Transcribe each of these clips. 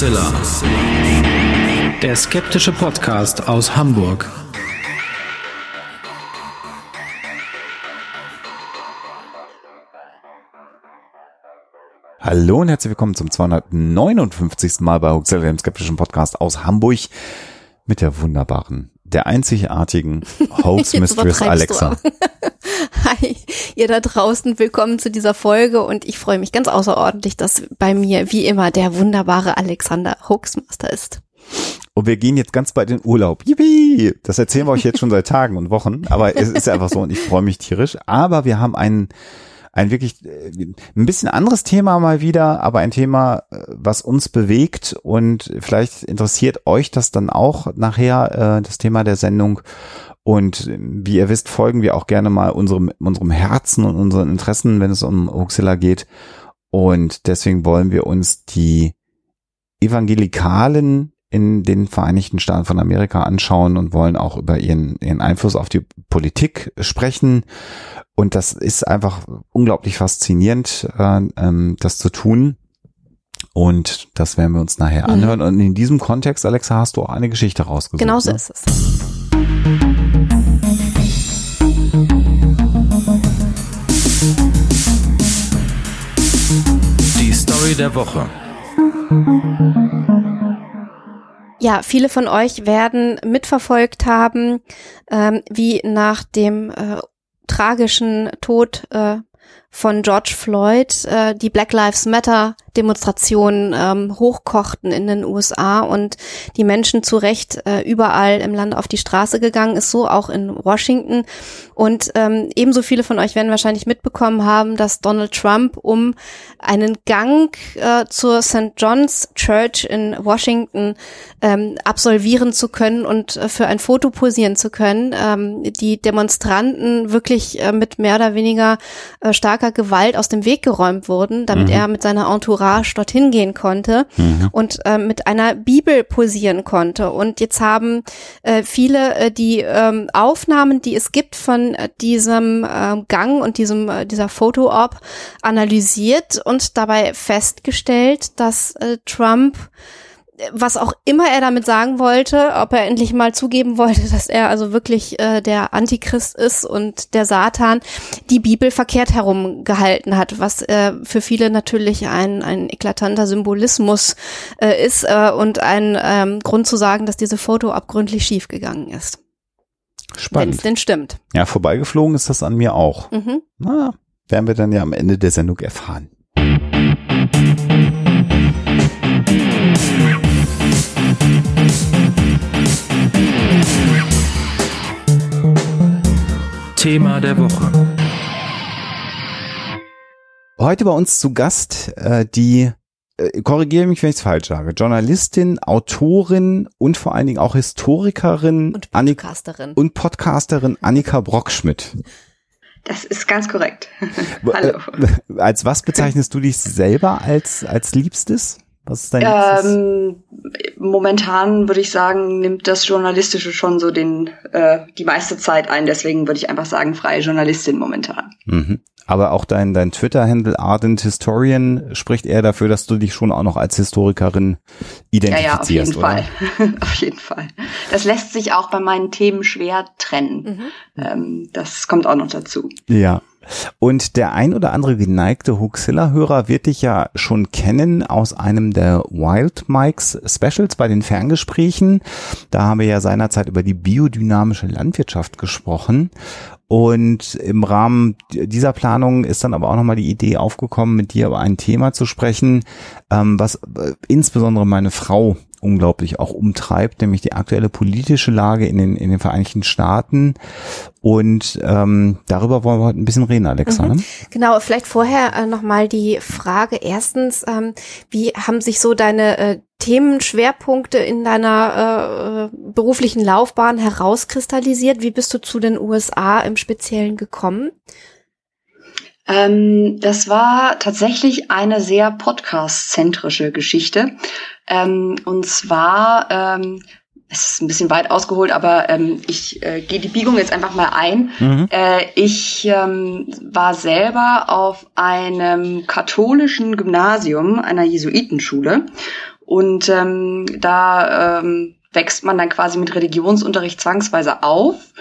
Hoaxilla. Der skeptische Podcast aus Hamburg. Hallo und herzlich willkommen zum 259. Mal bei Hoaxilla, dem skeptischen Podcast aus Hamburg mit der wunderbaren, der einzigartigen Hoax Mistress Alexa. Hi, ihr da draußen, willkommen zu dieser Folge und ich freue mich ganz außerordentlich, dass bei mir wie immer der wunderbare Alexander Hoaxmaster ist. Und wir gehen jetzt ganz bald in Urlaub. Yippie! Das erzählen wir euch jetzt schon seit Tagen und Wochen, aber es ist einfach so und ich freue mich tierisch. Aber wir haben ein, ein wirklich äh, ein bisschen anderes Thema mal wieder, aber ein Thema, äh, was uns bewegt und vielleicht interessiert euch das dann auch nachher, äh, das Thema der Sendung. Und äh, wie ihr wisst, folgen wir auch gerne mal unserem, unserem Herzen und unseren Interessen, wenn es um Huxilla geht. Und deswegen wollen wir uns die Evangelikalen in den Vereinigten Staaten von Amerika anschauen und wollen auch über ihren, ihren Einfluss auf die Politik sprechen. Und das ist einfach unglaublich faszinierend, äh, ähm, das zu tun. Und das werden wir uns nachher Mhm. anhören. Und in diesem Kontext, Alexa, hast du auch eine Geschichte rausgesucht. Genau so ne? ist es. Die Story der Woche. Ja, viele von euch werden mitverfolgt haben, ähm, wie nach dem äh, tragischen Tod äh, von George Floyd äh, die Black Lives Matter Demonstrationen ähm, hochkochten in den USA und die Menschen zu Recht äh, überall im Land auf die Straße gegangen ist, so auch in Washington. Und ähm, ebenso viele von euch werden wahrscheinlich mitbekommen haben, dass Donald Trump, um einen Gang äh, zur St. John's Church in Washington ähm, absolvieren zu können und äh, für ein Foto posieren zu können, ähm, die Demonstranten wirklich äh, mit mehr oder weniger äh, starker Gewalt aus dem Weg geräumt wurden, damit er mit seiner Entourage dorthin gehen konnte und äh, mit einer Bibel posieren konnte. Und jetzt haben äh, viele äh, die ähm, Aufnahmen, die es gibt von äh, diesem äh, Gang und diesem äh, dieser Foto-Op analysiert und dabei festgestellt, dass äh, Trump was auch immer er damit sagen wollte, ob er endlich mal zugeben wollte, dass er also wirklich äh, der Antichrist ist und der Satan, die Bibel verkehrt herumgehalten hat, was äh, für viele natürlich ein, ein eklatanter Symbolismus äh, ist äh, und ein ähm, Grund zu sagen, dass diese Foto abgründlich schief gegangen ist. Wenn es Spannend. denn stimmt. Ja, vorbeigeflogen ist das an mir auch. Mhm. Na, werden wir dann ja am Ende der Sendung erfahren. Thema der Woche. Heute bei uns zu Gast äh, die, äh, korrigiere mich, wenn ich es falsch sage, Journalistin, Autorin und vor allen Dingen auch Historikerin Und Podcasterin. und Podcasterin Annika Brockschmidt. Das ist ganz korrekt. Äh, Hallo. Als was bezeichnest du dich selber als, als Liebstes? Was ist dein? Ähm, momentan würde ich sagen, nimmt das Journalistische schon so den äh, die meiste Zeit ein. Deswegen würde ich einfach sagen, freie Journalistin momentan. Mhm. Aber auch dein, dein Twitter-Handle Ardent Historian spricht eher dafür, dass du dich schon auch noch als Historikerin Ja, ja, auf identifizierst, jeden oder? Fall. auf jeden Fall. Das lässt sich auch bei meinen Themen schwer trennen. Mhm. Ähm, das kommt auch noch dazu. Ja. Und der ein oder andere geneigte Huxilla-Hörer wird dich ja schon kennen aus einem der Wild Mikes Specials bei den Ferngesprächen. Da haben wir ja seinerzeit über die biodynamische Landwirtschaft gesprochen. Und im Rahmen dieser Planung ist dann aber auch nochmal die Idee aufgekommen, mit dir über ein Thema zu sprechen, ähm, was äh, insbesondere meine Frau unglaublich auch umtreibt, nämlich die aktuelle politische Lage in den, in den Vereinigten Staaten. Und ähm, darüber wollen wir heute ein bisschen reden, Alexa. Mhm. Ne? Genau, vielleicht vorher äh, nochmal die Frage. Erstens, ähm, wie haben sich so deine äh, Themenschwerpunkte in deiner äh, beruflichen Laufbahn herauskristallisiert? Wie bist du zu den USA im Speziellen gekommen? Ähm, das war tatsächlich eine sehr podcast-zentrische Geschichte. Ähm, und zwar, ähm, es ist ein bisschen weit ausgeholt, aber ähm, ich äh, gehe die Biegung jetzt einfach mal ein. Mhm. Äh, ich ähm, war selber auf einem katholischen Gymnasium, einer Jesuitenschule. Und ähm, da ähm, wächst man dann quasi mit Religionsunterricht zwangsweise auf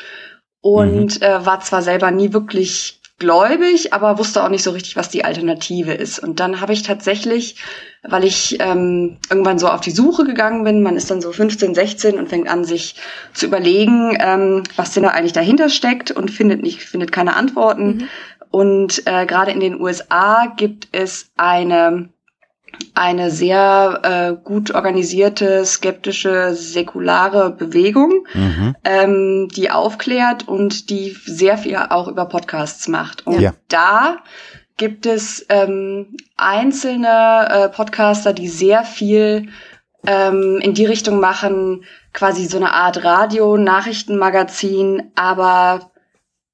und mhm. äh, war zwar selber nie wirklich gläubig, aber wusste auch nicht so richtig, was die Alternative ist. Und dann habe ich tatsächlich, weil ich ähm, irgendwann so auf die Suche gegangen bin, man ist dann so 15, 16 und fängt an, sich zu überlegen, ähm, was denn da eigentlich dahinter steckt und findet nicht, findet keine Antworten. Mhm. Und äh, gerade in den USA gibt es eine eine sehr äh, gut organisierte, skeptische, säkulare Bewegung, mhm. ähm, die aufklärt und die sehr viel auch über Podcasts macht. Und ja. da gibt es ähm, einzelne äh, Podcaster, die sehr viel ähm, in die Richtung machen, quasi so eine Art Radio-Nachrichtenmagazin, aber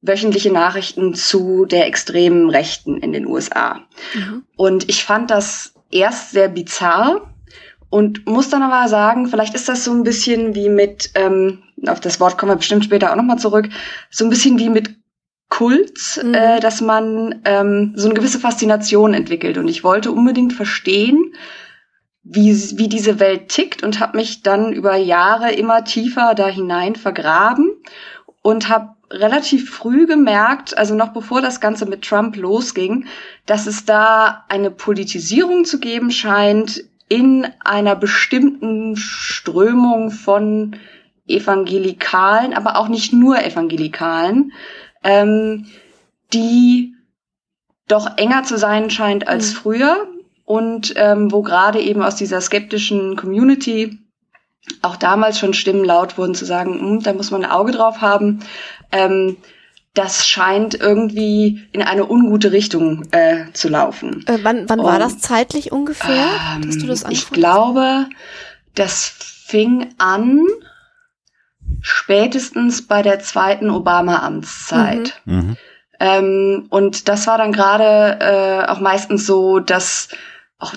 wöchentliche Nachrichten zu der extremen Rechten in den USA. Mhm. Und ich fand das erst sehr bizarr und muss dann aber sagen, vielleicht ist das so ein bisschen wie mit, ähm, auf das Wort kommen wir bestimmt später auch nochmal zurück, so ein bisschen wie mit Kult, mhm. äh, dass man ähm, so eine gewisse Faszination entwickelt. Und ich wollte unbedingt verstehen, wie, wie diese Welt tickt und habe mich dann über Jahre immer tiefer da hinein vergraben und habe relativ früh gemerkt, also noch bevor das Ganze mit Trump losging, dass es da eine Politisierung zu geben scheint in einer bestimmten Strömung von Evangelikalen, aber auch nicht nur Evangelikalen, ähm, die doch enger zu sein scheint als mhm. früher und ähm, wo gerade eben aus dieser skeptischen Community auch damals schon Stimmen laut wurden zu sagen, hm, da muss man ein Auge drauf haben. Ähm, das scheint irgendwie in eine ungute Richtung äh, zu laufen. Äh, wann wann Und, war das zeitlich ungefähr, ähm, dass du das Ich glaube, das fing an spätestens bei der zweiten Obama-Amtszeit. Mhm. Mhm. Ähm, und das war dann gerade äh, auch meistens so, dass auch,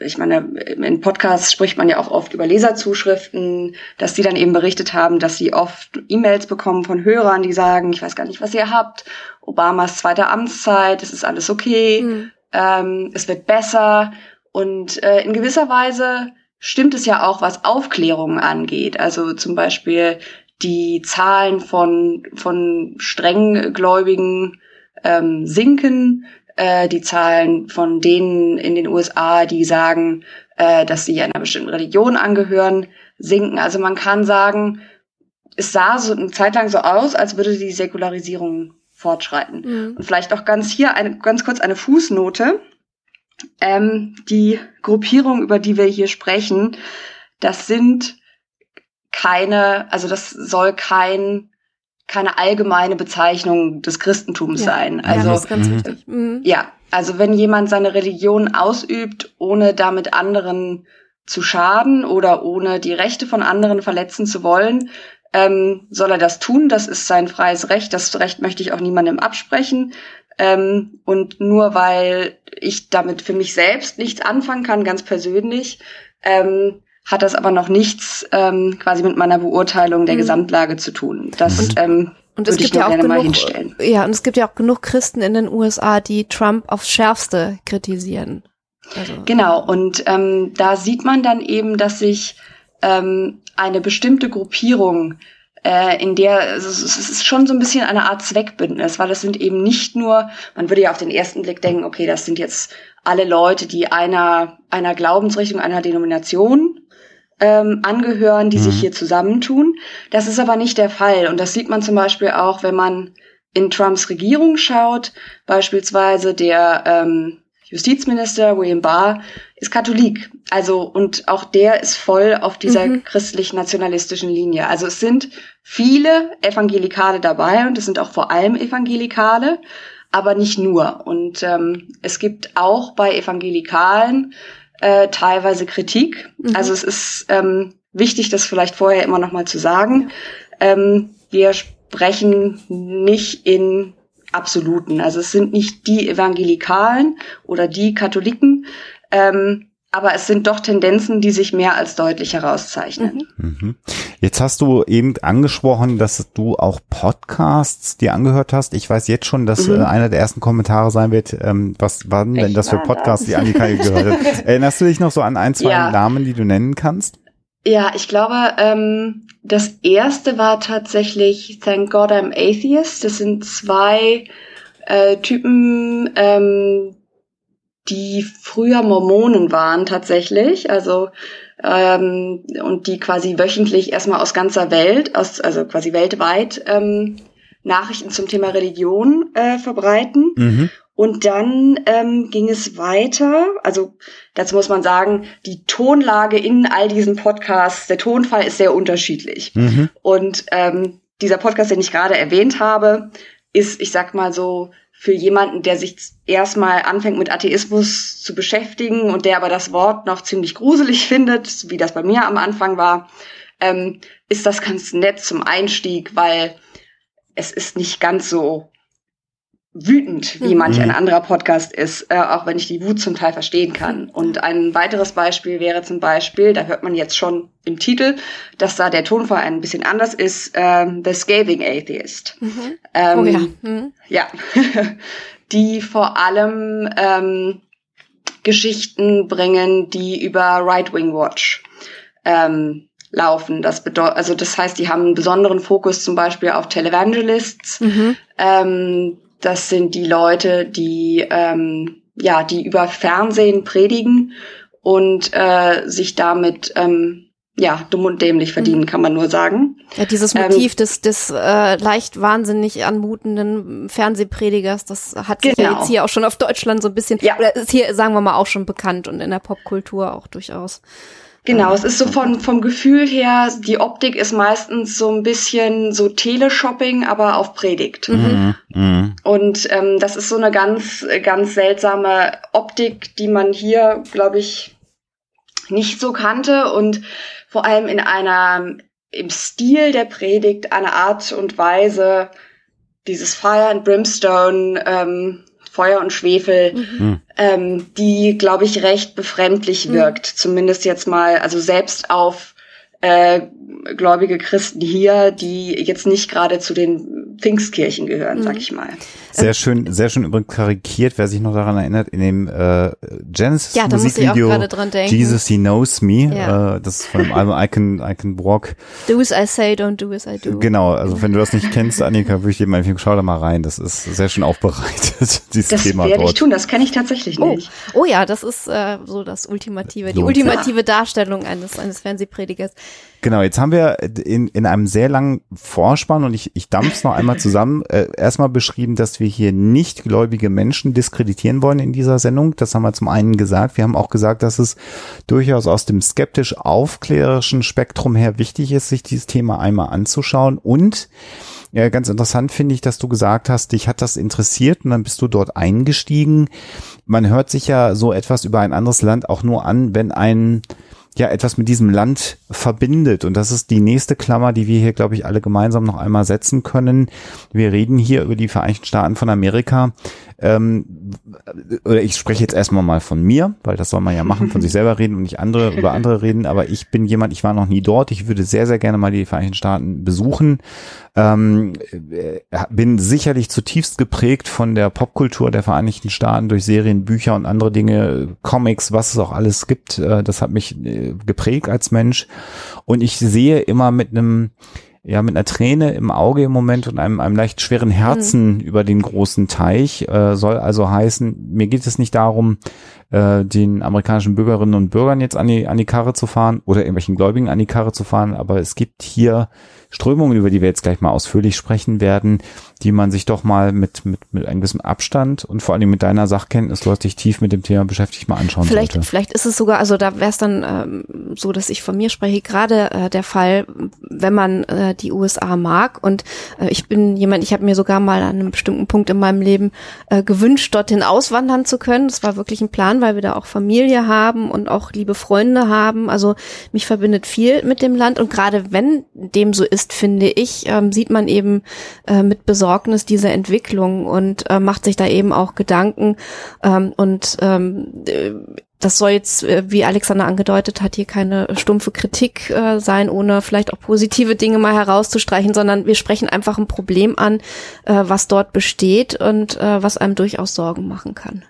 ich meine, in Podcasts spricht man ja auch oft über Leserzuschriften, dass die dann eben berichtet haben, dass sie oft E-Mails bekommen von Hörern, die sagen, ich weiß gar nicht, was ihr habt, Obamas zweite Amtszeit, es ist alles okay, mhm. ähm, es wird besser. Und äh, in gewisser Weise stimmt es ja auch, was Aufklärung angeht. Also zum Beispiel die Zahlen von, von strenggläubigen ähm, sinken, äh, die Zahlen von denen in den USA, die sagen, äh, dass sie einer bestimmten Religion angehören, sinken. Also man kann sagen, es sah so eine Zeit lang so aus, als würde die Säkularisierung fortschreiten. Mhm. Und vielleicht auch ganz hier eine, ganz kurz eine Fußnote. Ähm, die Gruppierung, über die wir hier sprechen, das sind keine, also das soll kein keine allgemeine Bezeichnung des Christentums ja. sein. Also ja, das ist ganz mhm. wichtig. Mhm. ja, also wenn jemand seine Religion ausübt, ohne damit anderen zu schaden oder ohne die Rechte von anderen verletzen zu wollen, ähm, soll er das tun. Das ist sein freies Recht. Das Recht möchte ich auch niemandem absprechen. Ähm, und nur weil ich damit für mich selbst nichts anfangen kann, ganz persönlich, ähm, hat das aber noch nichts ähm, quasi mit meiner Beurteilung der mhm. Gesamtlage zu tun. Das und, ähm, und es gibt ja auch genug, ja, und es gibt ja auch genug Christen in den USA, die Trump aufs Schärfste kritisieren. Also. Genau, und ähm, da sieht man dann eben, dass sich ähm, eine bestimmte Gruppierung äh, in der also es ist schon so ein bisschen eine Art Zweckbündnis, weil das sind eben nicht nur, man würde ja auf den ersten Blick denken, okay, das sind jetzt alle Leute, die einer einer Glaubensrichtung, einer Denomination ähm, angehören, die mhm. sich hier zusammentun. Das ist aber nicht der Fall. Und das sieht man zum Beispiel auch, wenn man in Trumps Regierung schaut. Beispielsweise der ähm, Justizminister William Barr ist Katholik. Also, und auch der ist voll auf dieser mhm. christlich-nationalistischen Linie. Also es sind viele Evangelikale dabei und es sind auch vor allem Evangelikale, aber nicht nur. Und ähm, es gibt auch bei Evangelikalen äh, teilweise Kritik. Mhm. Also es ist ähm, wichtig, das vielleicht vorher immer noch mal zu sagen. Ähm, wir sprechen nicht in Absoluten. Also es sind nicht die Evangelikalen oder die Katholiken, ähm, aber es sind doch Tendenzen, die sich mehr als deutlich herauszeichnen. Mhm. Jetzt hast du eben angesprochen, dass du auch Podcasts dir angehört hast. Ich weiß jetzt schon, dass mhm. äh, einer der ersten Kommentare sein wird, ähm, was waren denn das für Podcasts, die Annika gehört hat? Erinnerst du dich noch so an ein, zwei ja. Namen, die du nennen kannst? Ja, ich glaube, ähm, das erste war tatsächlich Thank God I'm Atheist. Das sind zwei äh, Typen, ähm, die früher Mormonen waren tatsächlich, also ähm, und die quasi wöchentlich erstmal aus ganzer Welt, aus, also quasi weltweit ähm, Nachrichten zum Thema Religion äh, verbreiten. Mhm. Und dann ähm, ging es weiter. Also dazu muss man sagen, die Tonlage in all diesen Podcasts, der Tonfall ist sehr unterschiedlich. Mhm. Und ähm, dieser Podcast, den ich gerade erwähnt habe, ist, ich sag mal so, für jemanden, der sich erstmal anfängt mit Atheismus zu beschäftigen und der aber das Wort noch ziemlich gruselig findet, wie das bei mir am Anfang war, ähm, ist das ganz nett zum Einstieg, weil es ist nicht ganz so wütend, wie mhm. manch ein anderer Podcast ist, äh, auch wenn ich die Wut zum Teil verstehen kann. Und ein weiteres Beispiel wäre zum Beispiel, da hört man jetzt schon im Titel, dass da der Tonfall ein bisschen anders ist, ähm, The Scathing Atheist. Mhm. Ähm, oh ja. Mhm. Ja. die vor allem ähm, Geschichten bringen, die über Right Wing Watch ähm, laufen. Das bedeutet, also das heißt, die haben einen besonderen Fokus zum Beispiel auf Televangelists, mhm. ähm, das sind die Leute, die ähm, ja, die über Fernsehen predigen und äh, sich damit ähm, ja, dumm und dämlich verdienen, mhm. kann man nur sagen. Ja, dieses ähm, Motiv ähm, des, des äh, leicht wahnsinnig anmutenden Fernsehpredigers, das hat sich genau. ja jetzt hier auch schon auf Deutschland so ein bisschen, ja. oder ist hier, sagen wir mal, auch schon bekannt und in der Popkultur auch durchaus. Genau, es ist so von, vom Gefühl her, die Optik ist meistens so ein bisschen so Teleshopping, aber auf Predigt. Mhm. Mhm. Und ähm, das ist so eine ganz, ganz seltsame Optik, die man hier, glaube ich, nicht so kannte und vor allem in einer, im Stil der Predigt, eine Art und Weise, dieses Fire and Brimstone, ähm, Feuer und Schwefel, mhm. ähm, die, glaube ich, recht befremdlich mhm. wirkt. Zumindest jetzt mal, also selbst auf äh, gläubige Christen hier, die jetzt nicht gerade zu den Pfingstkirchen gehören, mhm. sag ich mal. Sehr schön, sehr schön übrigens karikiert, wer sich noch daran erinnert, in dem äh, Genesis ja, Musikvideo Jesus He Knows Me, ja. äh, das ist von dem Album I Can, I Can Walk. Do as I say, don't do as I do. Genau, also wenn du das nicht kennst, Annika, würde ich dir mal empfehlen, schau da mal rein, das ist sehr schön aufbereitet, dieses das Thema dort. Das werde ich tun, das kenne ich tatsächlich oh. nicht. Oh ja, das ist äh, so das Ultimative, die Lohnt ultimative ja. Darstellung eines, eines Fernsehpredigers. Genau, jetzt haben wir in, in einem sehr langen Vorspann und ich, ich dampf's noch einmal zusammen, äh, erstmal beschrieben, dass wir hier nicht gläubige Menschen diskreditieren wollen in dieser Sendung. Das haben wir zum einen gesagt. Wir haben auch gesagt, dass es durchaus aus dem skeptisch-aufklärerischen Spektrum her wichtig ist, sich dieses Thema einmal anzuschauen und ja, ganz interessant finde ich, dass du gesagt hast, dich hat das interessiert und dann bist du dort eingestiegen. Man hört sich ja so etwas über ein anderes Land auch nur an, wenn ein ja etwas mit diesem Land verbindet. Und das ist die nächste Klammer, die wir hier, glaube ich, alle gemeinsam noch einmal setzen können. Wir reden hier über die Vereinigten Staaten von Amerika. Ähm, oder ich spreche jetzt erstmal mal von mir, weil das soll man ja machen, von sich selber reden und nicht andere über andere reden. Aber ich bin jemand, ich war noch nie dort. Ich würde sehr, sehr gerne mal die Vereinigten Staaten besuchen. Ähm, äh, bin sicherlich zutiefst geprägt von der Popkultur der Vereinigten Staaten durch Serien, Bücher und andere Dinge, Comics, was es auch alles gibt. Äh, das hat mich äh, geprägt als Mensch. Und ich sehe immer mit einem ja mit einer Träne im Auge im Moment und einem, einem leicht schweren Herzen mhm. über den großen Teich. Äh, soll also heißen, mir geht es nicht darum, äh, den amerikanischen Bürgerinnen und Bürgern jetzt an die, an die Karre zu fahren oder irgendwelchen Gläubigen an die Karre zu fahren, aber es gibt hier Strömungen, über die wir jetzt gleich mal ausführlich sprechen werden, die man sich doch mal mit, mit, mit einem gewissen Abstand und vor allem mit deiner Sachkenntnis, du hast dich tief mit dem Thema beschäftigt, mal anschauen vielleicht, sollte. Vielleicht ist es sogar, also da wäre es dann ähm, so, dass ich von mir spreche, gerade äh, der Fall, wenn man äh, die USA mag und äh, ich bin jemand, ich habe mir sogar mal an einem bestimmten Punkt in meinem Leben äh, gewünscht, dorthin auswandern zu können. Das war wirklich ein Plan, weil wir da auch Familie haben und auch liebe Freunde haben. Also mich verbindet viel mit dem Land und gerade wenn dem so ist, liest, finde ich, ähm, sieht man eben äh, mit Besorgnis diese Entwicklung und äh, macht sich da eben auch Gedanken ähm, und ähm, äh, das soll jetzt, äh, wie Alexander angedeutet hat, hier keine stumpfe Kritik äh, sein, ohne vielleicht auch positive Dinge mal herauszustreichen, sondern wir sprechen einfach ein Problem an, äh, was dort besteht und äh, was einem durchaus Sorgen machen kann.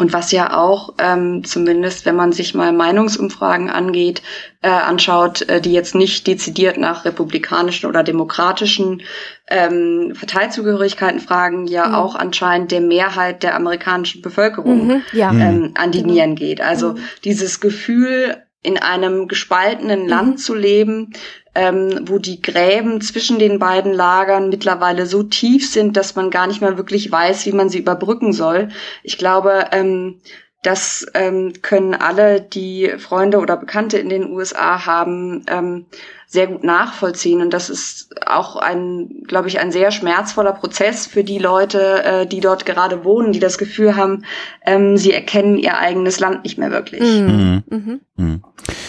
Und was ja auch, ähm, zumindest wenn man sich mal Meinungsumfragen angeht, äh, anschaut, äh, die jetzt nicht dezidiert nach republikanischen oder demokratischen ähm, Parteizugehörigkeiten fragen, ja mhm. auch anscheinend der Mehrheit der amerikanischen Bevölkerung mhm, ja. ähm, an die genau. Nieren geht. Also mhm. dieses Gefühl, in einem gespaltenen Land mhm. zu leben, ähm, wo die Gräben zwischen den beiden Lagern mittlerweile so tief sind, dass man gar nicht mehr wirklich weiß, wie man sie überbrücken soll. Ich glaube, ähm, das ähm, können alle, die Freunde oder Bekannte in den USA haben, ähm, sehr gut nachvollziehen. Und das ist auch ein, glaube ich, ein sehr schmerzvoller Prozess für die Leute, äh, die dort gerade wohnen, die das Gefühl haben, ähm, sie erkennen ihr eigenes Land nicht mehr wirklich. Mhm. Mhm. Mhm.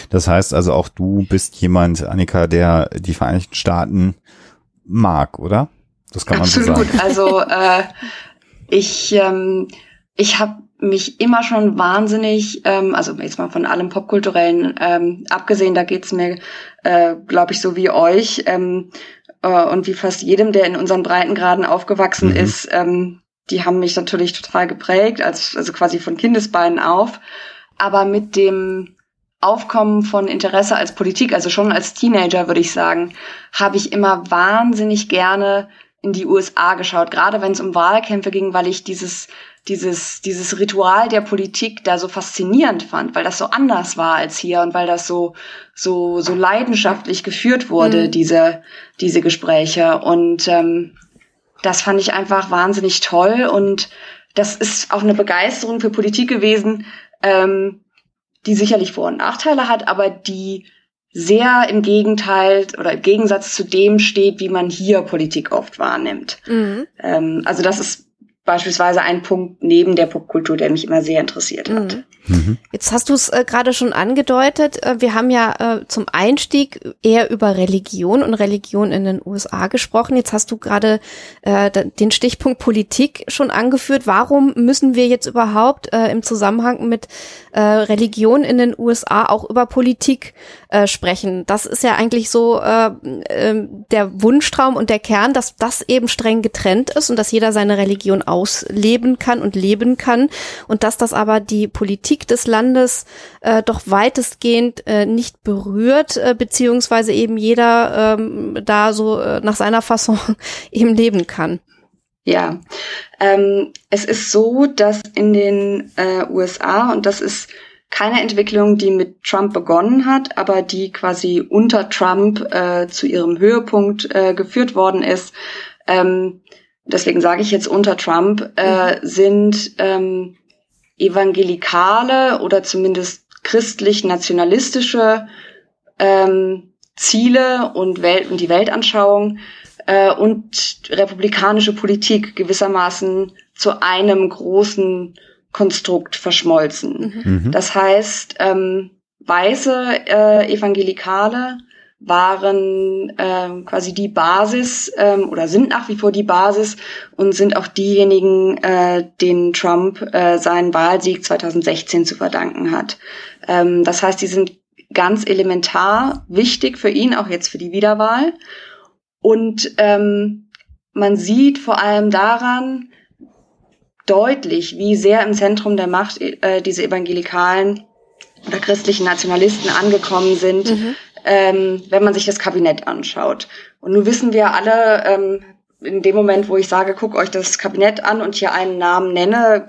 Das heißt also auch du bist jemand, Annika, der die Vereinigten Staaten mag, oder? Das kann man Absolut. so sagen. Also äh, ich, ähm, ich habe mich immer schon wahnsinnig, ähm, also jetzt mal von allem Popkulturellen ähm, abgesehen, da geht's mir, äh, glaube ich, so wie euch ähm, äh, und wie fast jedem, der in unseren Breitengraden aufgewachsen mhm. ist, ähm, die haben mich natürlich total geprägt, als, also quasi von Kindesbeinen auf. Aber mit dem Aufkommen von Interesse als Politik, also schon als Teenager würde ich sagen, habe ich immer wahnsinnig gerne in die USA geschaut, gerade wenn es um Wahlkämpfe ging, weil ich dieses dieses, dieses Ritual der Politik da so faszinierend fand, weil das so anders war als hier und weil das so, so, so leidenschaftlich geführt wurde, mhm. diese, diese Gespräche. Und ähm, das fand ich einfach wahnsinnig toll und das ist auch eine Begeisterung für Politik gewesen, ähm, die sicherlich Vor- und Nachteile hat, aber die sehr im Gegenteil oder im Gegensatz zu dem steht, wie man hier Politik oft wahrnimmt. Mhm. Ähm, also das ist beispielsweise ein Punkt neben der Popkultur, der mich immer sehr interessiert hat. Mhm. Mhm. Jetzt hast du es äh, gerade schon angedeutet. Äh, wir haben ja äh, zum Einstieg eher über Religion und Religion in den USA gesprochen. Jetzt hast du gerade äh, den Stichpunkt Politik schon angeführt. Warum müssen wir jetzt überhaupt äh, im Zusammenhang mit äh, Religion in den USA auch über Politik äh, sprechen? Das ist ja eigentlich so äh, äh, der Wunschtraum und der Kern, dass das eben streng getrennt ist und dass jeder seine Religion ausleben kann und leben kann und dass das aber die Politik des Landes äh, doch weitestgehend äh, nicht berührt, äh, beziehungsweise eben jeder ähm, da so äh, nach seiner Fasson eben leben kann. Ja, ähm, es ist so, dass in den äh, USA, und das ist keine Entwicklung, die mit Trump begonnen hat, aber die quasi unter Trump äh, zu ihrem Höhepunkt äh, geführt worden ist, ähm, deswegen sage ich jetzt unter Trump, äh, mhm. sind ähm, evangelikale oder zumindest christlich-nationalistische ähm, Ziele und, Welt und die Weltanschauung äh, und republikanische Politik gewissermaßen zu einem großen Konstrukt verschmolzen. Mhm. mhm. Das heißt, ähm, weiße äh, Evangelikale waren ähm, quasi die Basis ähm, oder sind nach wie vor die Basis und sind auch diejenigen, äh, denen Trump äh, seinen Wahlsieg 2016 zu verdanken hat. Ähm, das heißt, die sind ganz elementar wichtig für ihn, auch jetzt für die Wiederwahl. Und ähm, man sieht vor allem daran deutlich, wie sehr im Zentrum der Macht äh, diese evangelikalen oder christlichen Nationalisten angekommen sind. Mhm ähm, wenn man sich das Kabinett anschaut. Und nun wissen wir alle, ähm, in dem Moment, wo ich sage, guck euch das Kabinett an und hier einen Namen nenne,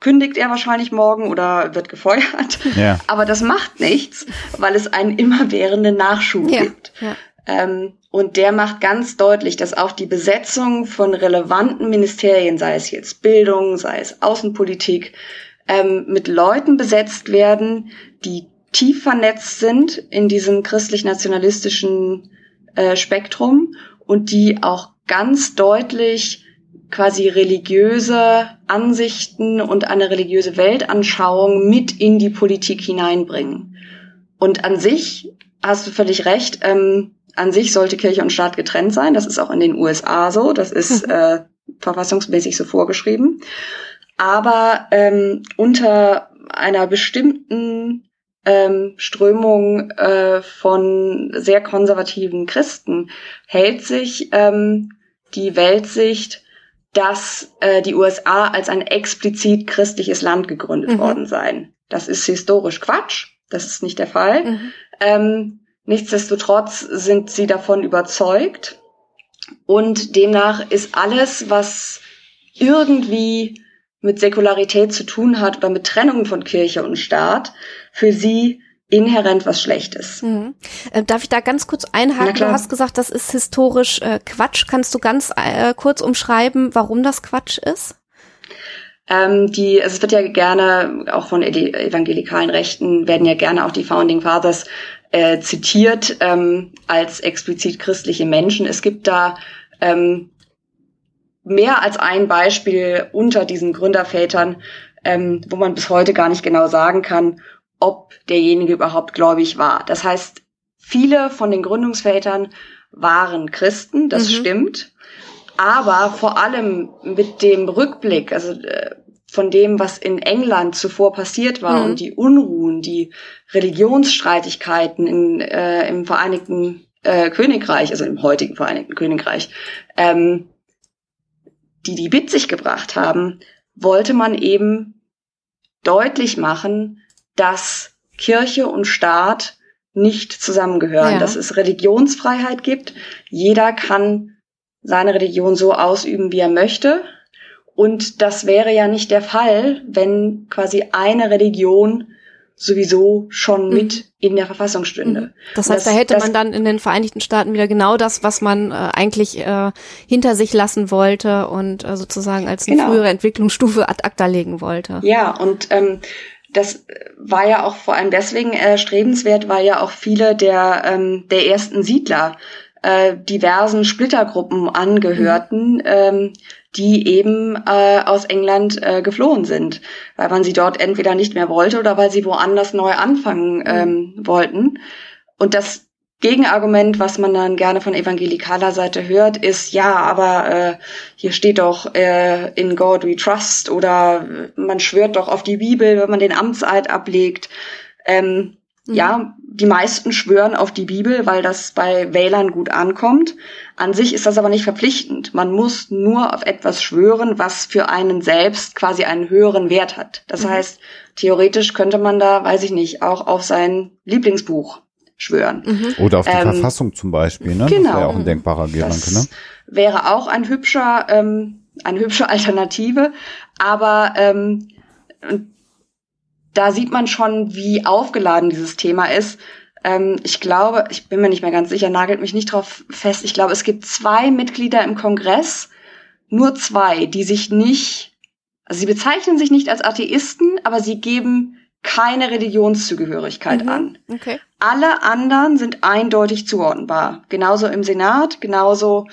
kündigt er wahrscheinlich morgen oder wird gefeuert. Ja. Aber das macht nichts, weil es einen immerwährenden Nachschub ja. gibt. Ja. Ähm, und der macht ganz deutlich, dass auch die Besetzung von relevanten Ministerien, sei es jetzt Bildung, sei es Außenpolitik, ähm, mit Leuten besetzt werden, die tief vernetzt sind in diesem christlich-nationalistischen äh, Spektrum und die auch ganz deutlich quasi religiöse Ansichten und eine religiöse Weltanschauung mit in die Politik hineinbringen. Und an sich hast du völlig recht, ähm, an sich sollte Kirche und Staat getrennt sein. Das ist auch in den USA so. Das ist äh, verfassungsmäßig so vorgeschrieben. Aber ähm, unter einer bestimmten ähm, Strömung äh, von sehr konservativen Christen hält sich ähm, die Weltsicht, dass äh, die USA als ein explizit christliches Land gegründet mhm. worden seien. Das ist historisch Quatsch. Das ist nicht der Fall. Mhm. Ähm, nichtsdestotrotz sind sie davon überzeugt. Und demnach ist alles, was irgendwie mit Säkularität zu tun hat oder mit Trennung von Kirche und Staat, für sie inhärent was Schlechtes. Mhm. Äh, darf ich da ganz kurz einhaken? Du hast gesagt, das ist historisch äh, Quatsch. Kannst du ganz äh, kurz umschreiben, warum das Quatsch ist? Ähm, die, also es wird ja gerne, auch von evangelikalen Rechten, werden ja gerne auch die Founding Fathers äh, zitiert ähm, als explizit christliche Menschen. Es gibt da ähm, mehr als ein Beispiel unter diesen Gründervätern, ähm, wo man bis heute gar nicht genau sagen kann, ob derjenige überhaupt gläubig war. Das heißt, viele von den Gründungsvätern waren Christen, das mhm. stimmt. Aber vor allem mit dem Rückblick, also äh, von dem, was in England zuvor passiert war mhm. und die Unruhen, die Religionsstreitigkeiten in, äh, im Vereinigten äh, Königreich, also im heutigen Vereinigten Königreich, ähm, die die mit sich gebracht haben, wollte man eben deutlich machen, dass Kirche und Staat nicht zusammengehören, ja. dass es Religionsfreiheit gibt. Jeder kann seine Religion so ausüben, wie er möchte. Und das wäre ja nicht der Fall, wenn quasi eine Religion sowieso schon mhm. mit in der Verfassung stünde. Mhm. Das heißt, das, da hätte man dann in den Vereinigten Staaten wieder genau das, was man äh, eigentlich äh, hinter sich lassen wollte und äh, sozusagen als eine genau. frühere Entwicklungsstufe ad acta legen wollte. Ja, und ähm, das war ja auch vor allem deswegen erstrebenswert, weil ja auch viele der, ähm, der ersten Siedler äh, diversen Splittergruppen angehörten, mhm. ähm, die eben äh, aus England äh, geflohen sind, weil man sie dort entweder nicht mehr wollte oder weil sie woanders neu anfangen mhm. ähm, wollten. Und das Gegenargument, was man dann gerne von evangelikaler Seite hört, ist, ja, aber äh, hier steht doch äh, in God we trust oder man schwört doch auf die Bibel, wenn man den Amtseid ablegt. Ähm, mhm. Ja, die meisten schwören auf die Bibel, weil das bei Wählern gut ankommt. An sich ist das aber nicht verpflichtend. Man muss nur auf etwas schwören, was für einen selbst quasi einen höheren Wert hat. Das mhm. heißt, theoretisch könnte man da, weiß ich nicht, auch auf sein Lieblingsbuch schwören. Mhm. Oder auf die ähm, Verfassung zum Beispiel, ne? Genau. Das wäre auch ein denkbarer Gedanke, ne? Wäre auch ein hübscher, ähm, eine hübsche Alternative, aber ähm, da sieht man schon, wie aufgeladen dieses Thema ist. Ähm, ich glaube, ich bin mir nicht mehr ganz sicher, nagelt mich nicht drauf fest. Ich glaube, es gibt zwei Mitglieder im Kongress, nur zwei, die sich nicht, also sie bezeichnen sich nicht als Atheisten, aber sie geben keine Religionszugehörigkeit mhm. an. Okay. Alle anderen sind eindeutig zuordnenbar. Genauso im Senat, genauso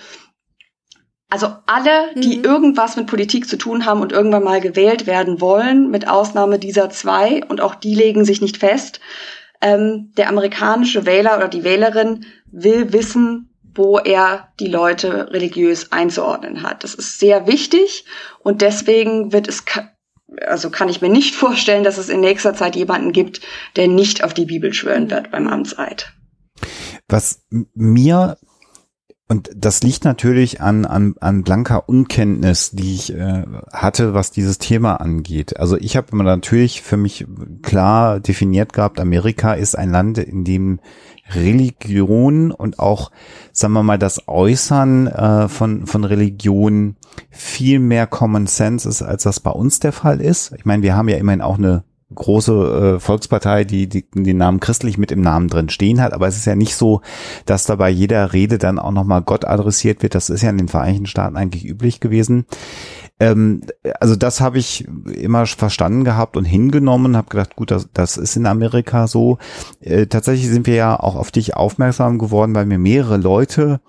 also alle, die mhm. irgendwas mit Politik zu tun haben und irgendwann mal gewählt werden wollen, mit Ausnahme dieser zwei, und auch die legen sich nicht fest, ähm, der amerikanische Wähler oder die Wählerin will wissen, wo er die Leute religiös einzuordnen hat. Das ist sehr wichtig und deswegen wird es also kann ich mir nicht vorstellen, dass es in nächster Zeit jemanden gibt, der nicht auf die Bibel schwören wird beim Amtseid. Was mir und das liegt natürlich an, an, an blanker Unkenntnis, die ich äh, hatte, was dieses Thema angeht. Also ich habe natürlich für mich klar definiert gehabt, Amerika ist ein Land, in dem Religion und auch, sagen wir mal, das Äußern äh, von, von Religion viel mehr Common Sense ist, als das bei uns der Fall ist. Ich meine, wir haben ja immerhin auch eine große äh, Volkspartei, die, die den Namen christlich mit im Namen drin stehen hat. Aber es ist ja nicht so, dass da bei jeder Rede dann auch nochmal Gott adressiert wird. Das ist ja in den Vereinigten Staaten eigentlich üblich gewesen. Ähm, also das habe ich immer verstanden gehabt und hingenommen, habe gedacht, gut, das, das ist in Amerika so. Äh, tatsächlich sind wir ja auch auf dich aufmerksam geworden, weil mir mehrere Leute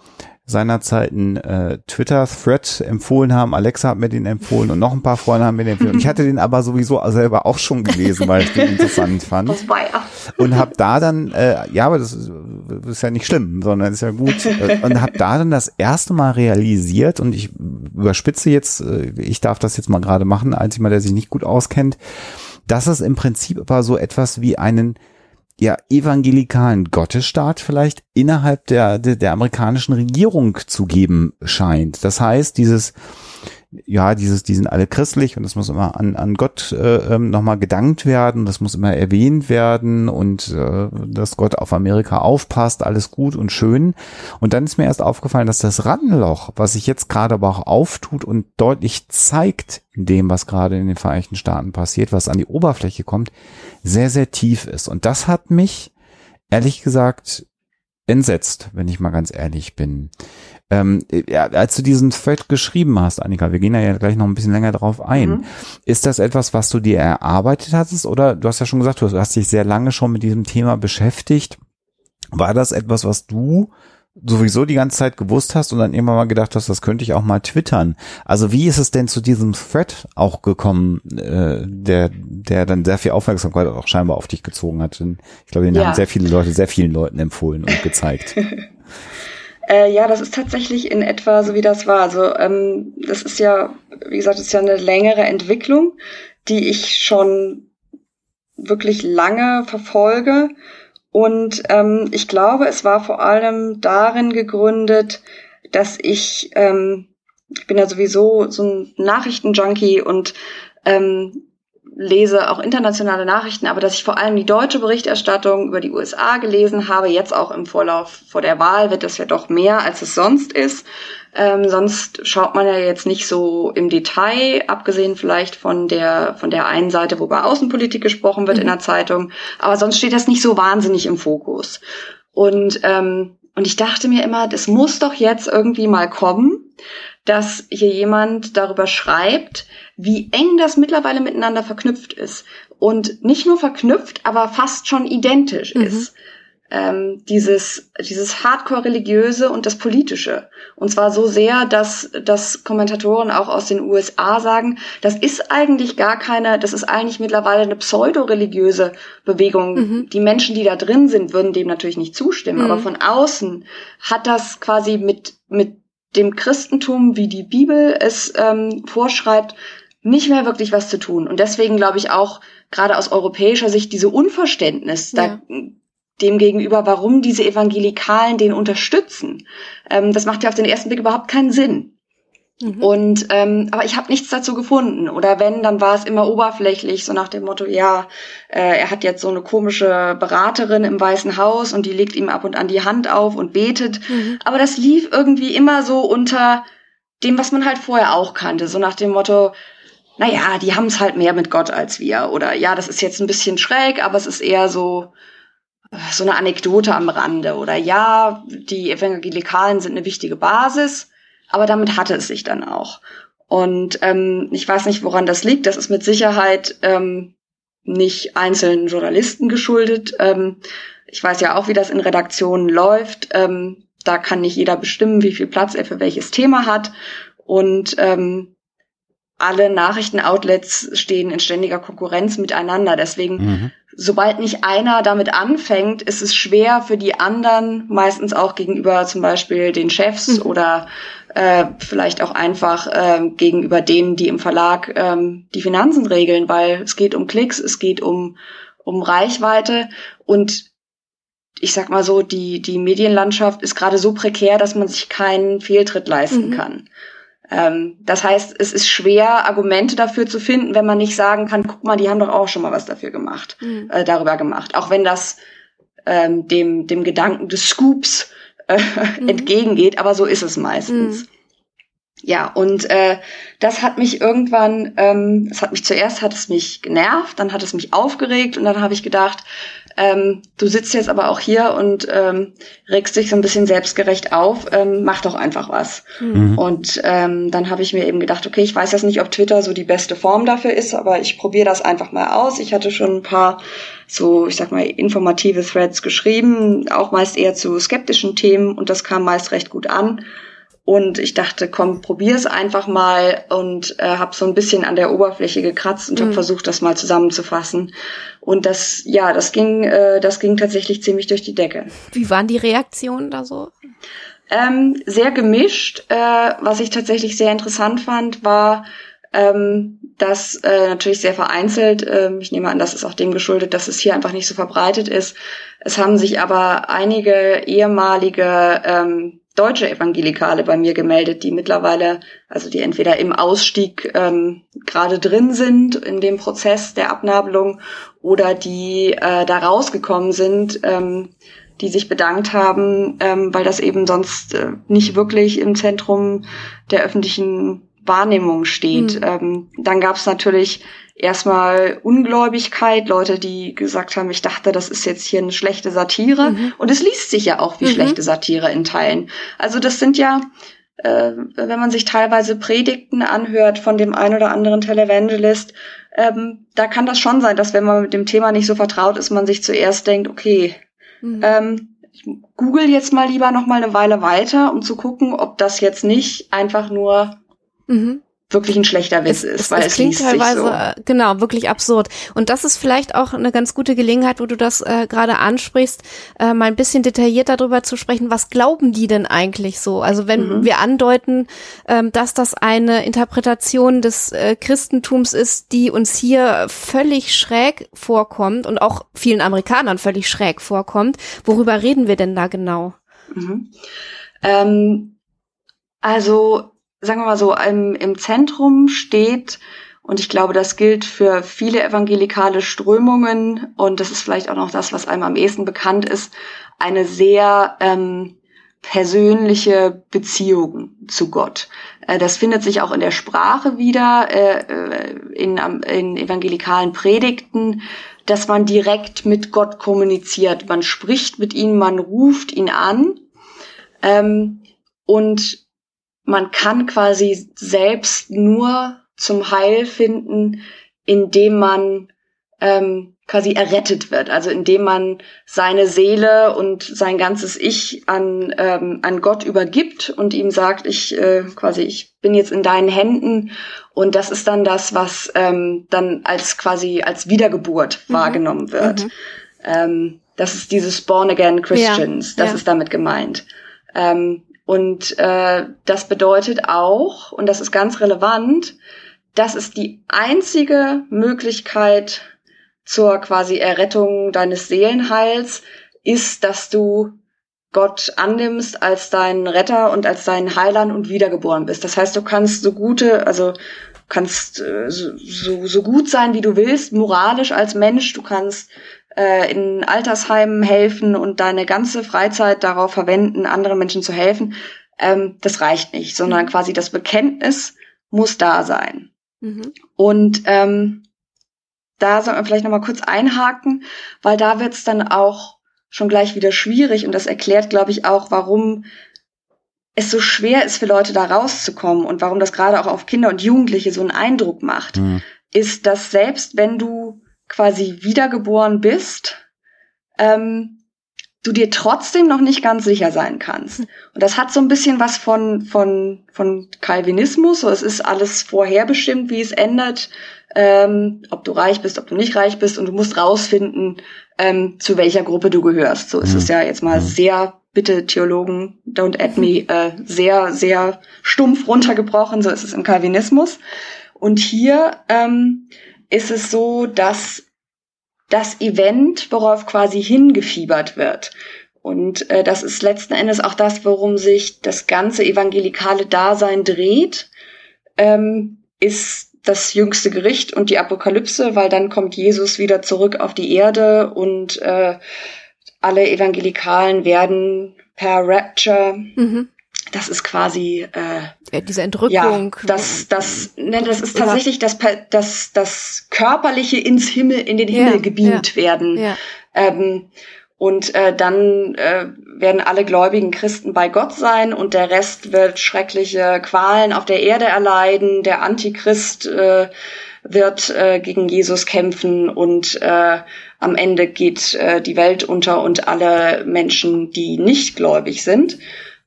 seinerzeit einen äh, Twitter-Thread empfohlen haben. Alexa hat mir den empfohlen und noch ein paar Freunde haben mir den empfohlen. Ich hatte den aber sowieso selber auch schon gelesen, weil ich den interessant fand. Und habe da dann, äh, ja, aber das ist, das ist ja nicht schlimm, sondern ist ja gut. Äh, und habe da dann das erste Mal realisiert und ich überspitze jetzt, äh, ich darf das jetzt mal gerade machen, als jemand, der sich nicht gut auskennt, dass es im Prinzip aber so etwas wie einen ja, evangelikalen Gottesstaat vielleicht innerhalb der, der, der amerikanischen Regierung zu geben scheint. Das heißt, dieses, ja, dieses, die sind alle christlich und das muss immer an, an Gott äh, ähm, nochmal gedankt werden, das muss immer erwähnt werden und äh, dass Gott auf Amerika aufpasst, alles gut und schön. Und dann ist mir erst aufgefallen, dass das Rattenloch, was sich jetzt gerade aber auch auftut und deutlich zeigt in dem, was gerade in den Vereinigten Staaten passiert, was an die Oberfläche kommt, sehr, sehr tief ist. Und das hat mich, ehrlich gesagt, entsetzt, wenn ich mal ganz ehrlich bin. Ähm, ja, als du diesen Thread geschrieben hast, Annika, wir gehen da ja gleich noch ein bisschen länger drauf ein. Mhm. Ist das etwas, was du dir erarbeitet hattest? Oder du hast ja schon gesagt, du hast dich sehr lange schon mit diesem Thema beschäftigt. War das etwas, was du sowieso die ganze Zeit gewusst hast und dann immer mal gedacht hast, das könnte ich auch mal twittern. Also wie ist es denn zu diesem Thread auch gekommen, äh, der, der dann sehr viel Aufmerksamkeit auch scheinbar auf dich gezogen hat? Ich glaube, den ja. haben sehr viele Leute, sehr vielen Leuten empfohlen und gezeigt. Äh, ja, das ist tatsächlich in etwa so, wie das war. Also ähm, das ist ja, wie gesagt, das ist ja eine längere Entwicklung, die ich schon wirklich lange verfolge. Und ähm, ich glaube, es war vor allem darin gegründet, dass ich, ähm, ich bin ja sowieso so ein Nachrichtenjunkie und ähm, lese auch internationale Nachrichten, aber dass ich vor allem die deutsche Berichterstattung über die USA gelesen habe, jetzt auch im Vorlauf vor der Wahl wird das ja doch mehr, als es sonst ist. Ähm, sonst schaut man ja jetzt nicht so im Detail, abgesehen vielleicht von der von der einen Seite, wo bei Außenpolitik gesprochen wird mhm. in der Zeitung. Aber sonst steht das nicht so wahnsinnig im Fokus. Und ähm, und ich dachte mir immer, das muss doch jetzt irgendwie mal kommen, dass hier jemand darüber schreibt, wie eng das mittlerweile miteinander verknüpft ist. Und nicht nur verknüpft, aber fast schon identisch mhm. ist. Ähm, dieses, dieses Hardcore-Religiöse und das Politische. Und zwar so sehr, dass, dass Kommentatoren auch aus den USA sagen, das ist eigentlich gar keine, das ist eigentlich mittlerweile eine pseudo-religiöse Bewegung. Mhm. Die Menschen, die da drin sind, würden dem natürlich nicht zustimmen. Mhm. Aber von außen hat das quasi mit, mit dem Christentum, wie die Bibel es ähm, vorschreibt, nicht mehr wirklich was zu tun. Und deswegen glaube ich auch gerade aus europäischer Sicht diese Unverständnis ja. da, dem gegenüber, warum diese Evangelikalen den unterstützen. Ähm, das macht ja auf den ersten Blick überhaupt keinen Sinn. Mhm. Und ähm, aber ich habe nichts dazu gefunden. Oder wenn, dann war es immer oberflächlich, so nach dem Motto, ja, äh, er hat jetzt so eine komische Beraterin im Weißen Haus und die legt ihm ab und an die Hand auf und betet. Mhm. Aber das lief irgendwie immer so unter dem, was man halt vorher auch kannte, so nach dem Motto, naja, die haben es halt mehr mit Gott als wir. Oder ja, das ist jetzt ein bisschen schräg, aber es ist eher so, so eine Anekdote am Rande. Oder ja, die Evangelikalen sind eine wichtige Basis, aber damit hatte es sich dann auch. Und ähm, ich weiß nicht, woran das liegt. Das ist mit Sicherheit ähm, nicht einzelnen Journalisten geschuldet. Ähm, ich weiß ja auch, wie das in Redaktionen läuft. Ähm, da kann nicht jeder bestimmen, wie viel Platz er für welches Thema hat. Und ähm, alle Nachrichtenoutlets stehen in ständiger Konkurrenz miteinander. Deswegen, mhm. sobald nicht einer damit anfängt, ist es schwer für die anderen, meistens auch gegenüber zum Beispiel den Chefs mhm. oder äh, vielleicht auch einfach äh, gegenüber denen, die im Verlag ähm, die Finanzen regeln, weil es geht um Klicks, es geht um, um Reichweite und ich sag mal so, die, die Medienlandschaft ist gerade so prekär, dass man sich keinen Fehltritt leisten mhm. kann. Ähm, das heißt, es ist schwer, Argumente dafür zu finden, wenn man nicht sagen kann, guck mal, die haben doch auch schon mal was dafür gemacht, mhm. äh, darüber gemacht. Auch wenn das ähm, dem, dem Gedanken des Scoops äh, mhm. entgegengeht, aber so ist es meistens. Mhm. Ja, und äh, das hat mich irgendwann, ähm, es hat mich zuerst hat es mich genervt, dann hat es mich aufgeregt und dann habe ich gedacht, ähm, du sitzt jetzt aber auch hier und ähm, regst dich so ein bisschen selbstgerecht auf, ähm, mach doch einfach was. Mhm. Und ähm, dann habe ich mir eben gedacht, okay, ich weiß jetzt nicht, ob Twitter so die beste Form dafür ist, aber ich probiere das einfach mal aus. Ich hatte schon ein paar so, ich sag mal, informative Threads geschrieben, auch meist eher zu skeptischen Themen und das kam meist recht gut an. Und ich dachte, komm, probier's einfach mal und äh, habe so ein bisschen an der Oberfläche gekratzt und mhm. habe versucht, das mal zusammenzufassen. Und das, ja, das ging, äh, das ging tatsächlich ziemlich durch die Decke. Wie waren die Reaktionen da so? Ähm, sehr gemischt. Äh, was ich tatsächlich sehr interessant fand, war, ähm, dass äh, natürlich sehr vereinzelt. Ähm, ich nehme an, das ist auch dem geschuldet, dass es hier einfach nicht so verbreitet ist. Es haben sich aber einige ehemalige ähm, deutsche Evangelikale bei mir gemeldet, die mittlerweile, also die entweder im Ausstieg ähm, gerade drin sind in dem Prozess der Abnabelung oder die äh, da rausgekommen sind, ähm, die sich bedankt haben, ähm, weil das eben sonst äh, nicht wirklich im Zentrum der öffentlichen Wahrnehmung steht. Mhm. Ähm, dann gab es natürlich erstmal Ungläubigkeit, Leute, die gesagt haben, ich dachte, das ist jetzt hier eine schlechte Satire. Mhm. Und es liest sich ja auch wie mhm. schlechte Satire in Teilen. Also das sind ja, äh, wenn man sich teilweise Predigten anhört von dem ein oder anderen Televangelist, ähm, da kann das schon sein, dass wenn man mit dem Thema nicht so vertraut ist, man sich zuerst denkt, okay, mhm. ähm, ich google jetzt mal lieber noch mal eine Weile weiter, um zu gucken, ob das jetzt nicht einfach nur mhm wirklich ein schlechter Witz es, ist, weil es, es klingt teilweise so. Äh, genau wirklich absurd. Und das ist vielleicht auch eine ganz gute Gelegenheit, wo du das äh, gerade ansprichst, äh, mal ein bisschen detaillierter darüber zu sprechen. Was glauben die denn eigentlich so? Also wenn mhm. wir andeuten, ähm, dass das eine Interpretation des äh, Christentums ist, die uns hier völlig schräg vorkommt und auch vielen Amerikanern völlig schräg vorkommt, worüber reden wir denn da genau? Mhm. Ähm, also sagen wir mal so, im, im Zentrum steht, und ich glaube, das gilt für viele evangelikale Strömungen, und das ist vielleicht auch noch das, was einem am ehesten bekannt ist, eine sehr ähm, persönliche Beziehung zu Gott. Äh, das findet sich auch in der Sprache wieder, äh, äh in, in evangelikalen Predigten, dass man direkt mit Gott kommuniziert. Man spricht mit ihm, man ruft ihn an. Ähm, und man kann quasi selbst nur zum Heil finden, indem man ähm, quasi errettet wird, also indem man seine Seele und sein ganzes Ich an, ähm, an Gott übergibt und ihm sagt, ich äh, quasi, ich bin jetzt in deinen Händen und das ist dann das, was ähm, dann als quasi als Wiedergeburt mhm. wahrgenommen wird. Mhm. Ähm, das ist dieses Born Again Christians, ja, das ja. ist damit gemeint. Ähm, und äh, das bedeutet auch, und das ist ganz relevant, das ist die einzige Möglichkeit zur quasi Errettung deines Seelenheils, ist, dass du Gott annimmst als deinen Retter und als deinen Heiland und wiedergeboren bist. Das heißt, du kannst so gute, also kannst äh, so, so gut sein, wie du willst, moralisch als Mensch. Du kannst äh, in Altersheimen helfen und deine ganze Freizeit darauf verwenden, anderen Menschen zu helfen, ähm, das reicht nicht, sondern mhm. quasi das Bekenntnis muss da sein. Mhm. Und ähm, da soll man vielleicht noch mal kurz einhaken, weil da wird's dann auch schon gleich wieder schwierig und das erklärt, glaube ich, auch, warum es so schwer ist für Leute da rauszukommen und warum das gerade auch auf Kinder und Jugendliche so einen Eindruck macht, mhm. ist, dass selbst wenn du quasi wiedergeboren bist, ähm, du dir trotzdem noch nicht ganz sicher sein kannst. Und das hat so ein bisschen was von, von, von Calvinismus. So, es ist alles vorherbestimmt, wie es endet, ähm, ob du reich bist, ob du nicht reich bist und du musst rausfinden, ähm, zu welcher Gruppe du gehörst. So ist es ja jetzt mal mhm. sehr, bitte Theologen, don't add me, äh, sehr, sehr stumpf runtergebrochen. So ist es im Calvinismus. Und hier ähm, ist es so, dass das Event, worauf quasi hingefiebert wird. Und äh, das ist letzten Endes auch das, worum sich das ganze evangelikale Dasein dreht, ähm, ist das jüngste Gericht und die Apokalypse, weil dann kommt Jesus wieder zurück auf die Erde und äh, alle Evangelikalen werden per Rapture mhm. Das ist quasi äh, ja, diese Entrückung. Ja, das, das, ne, das ist tatsächlich das, das, das körperliche ins Himmel, in den Himmel ja, gebeamt ja, werden. Ja. Ähm, und äh, dann äh, werden alle gläubigen Christen bei Gott sein und der Rest wird schreckliche Qualen auf der Erde erleiden. Der Antichrist äh, wird äh, gegen Jesus kämpfen und äh, am Ende geht äh, die Welt unter und alle Menschen, die nicht gläubig sind,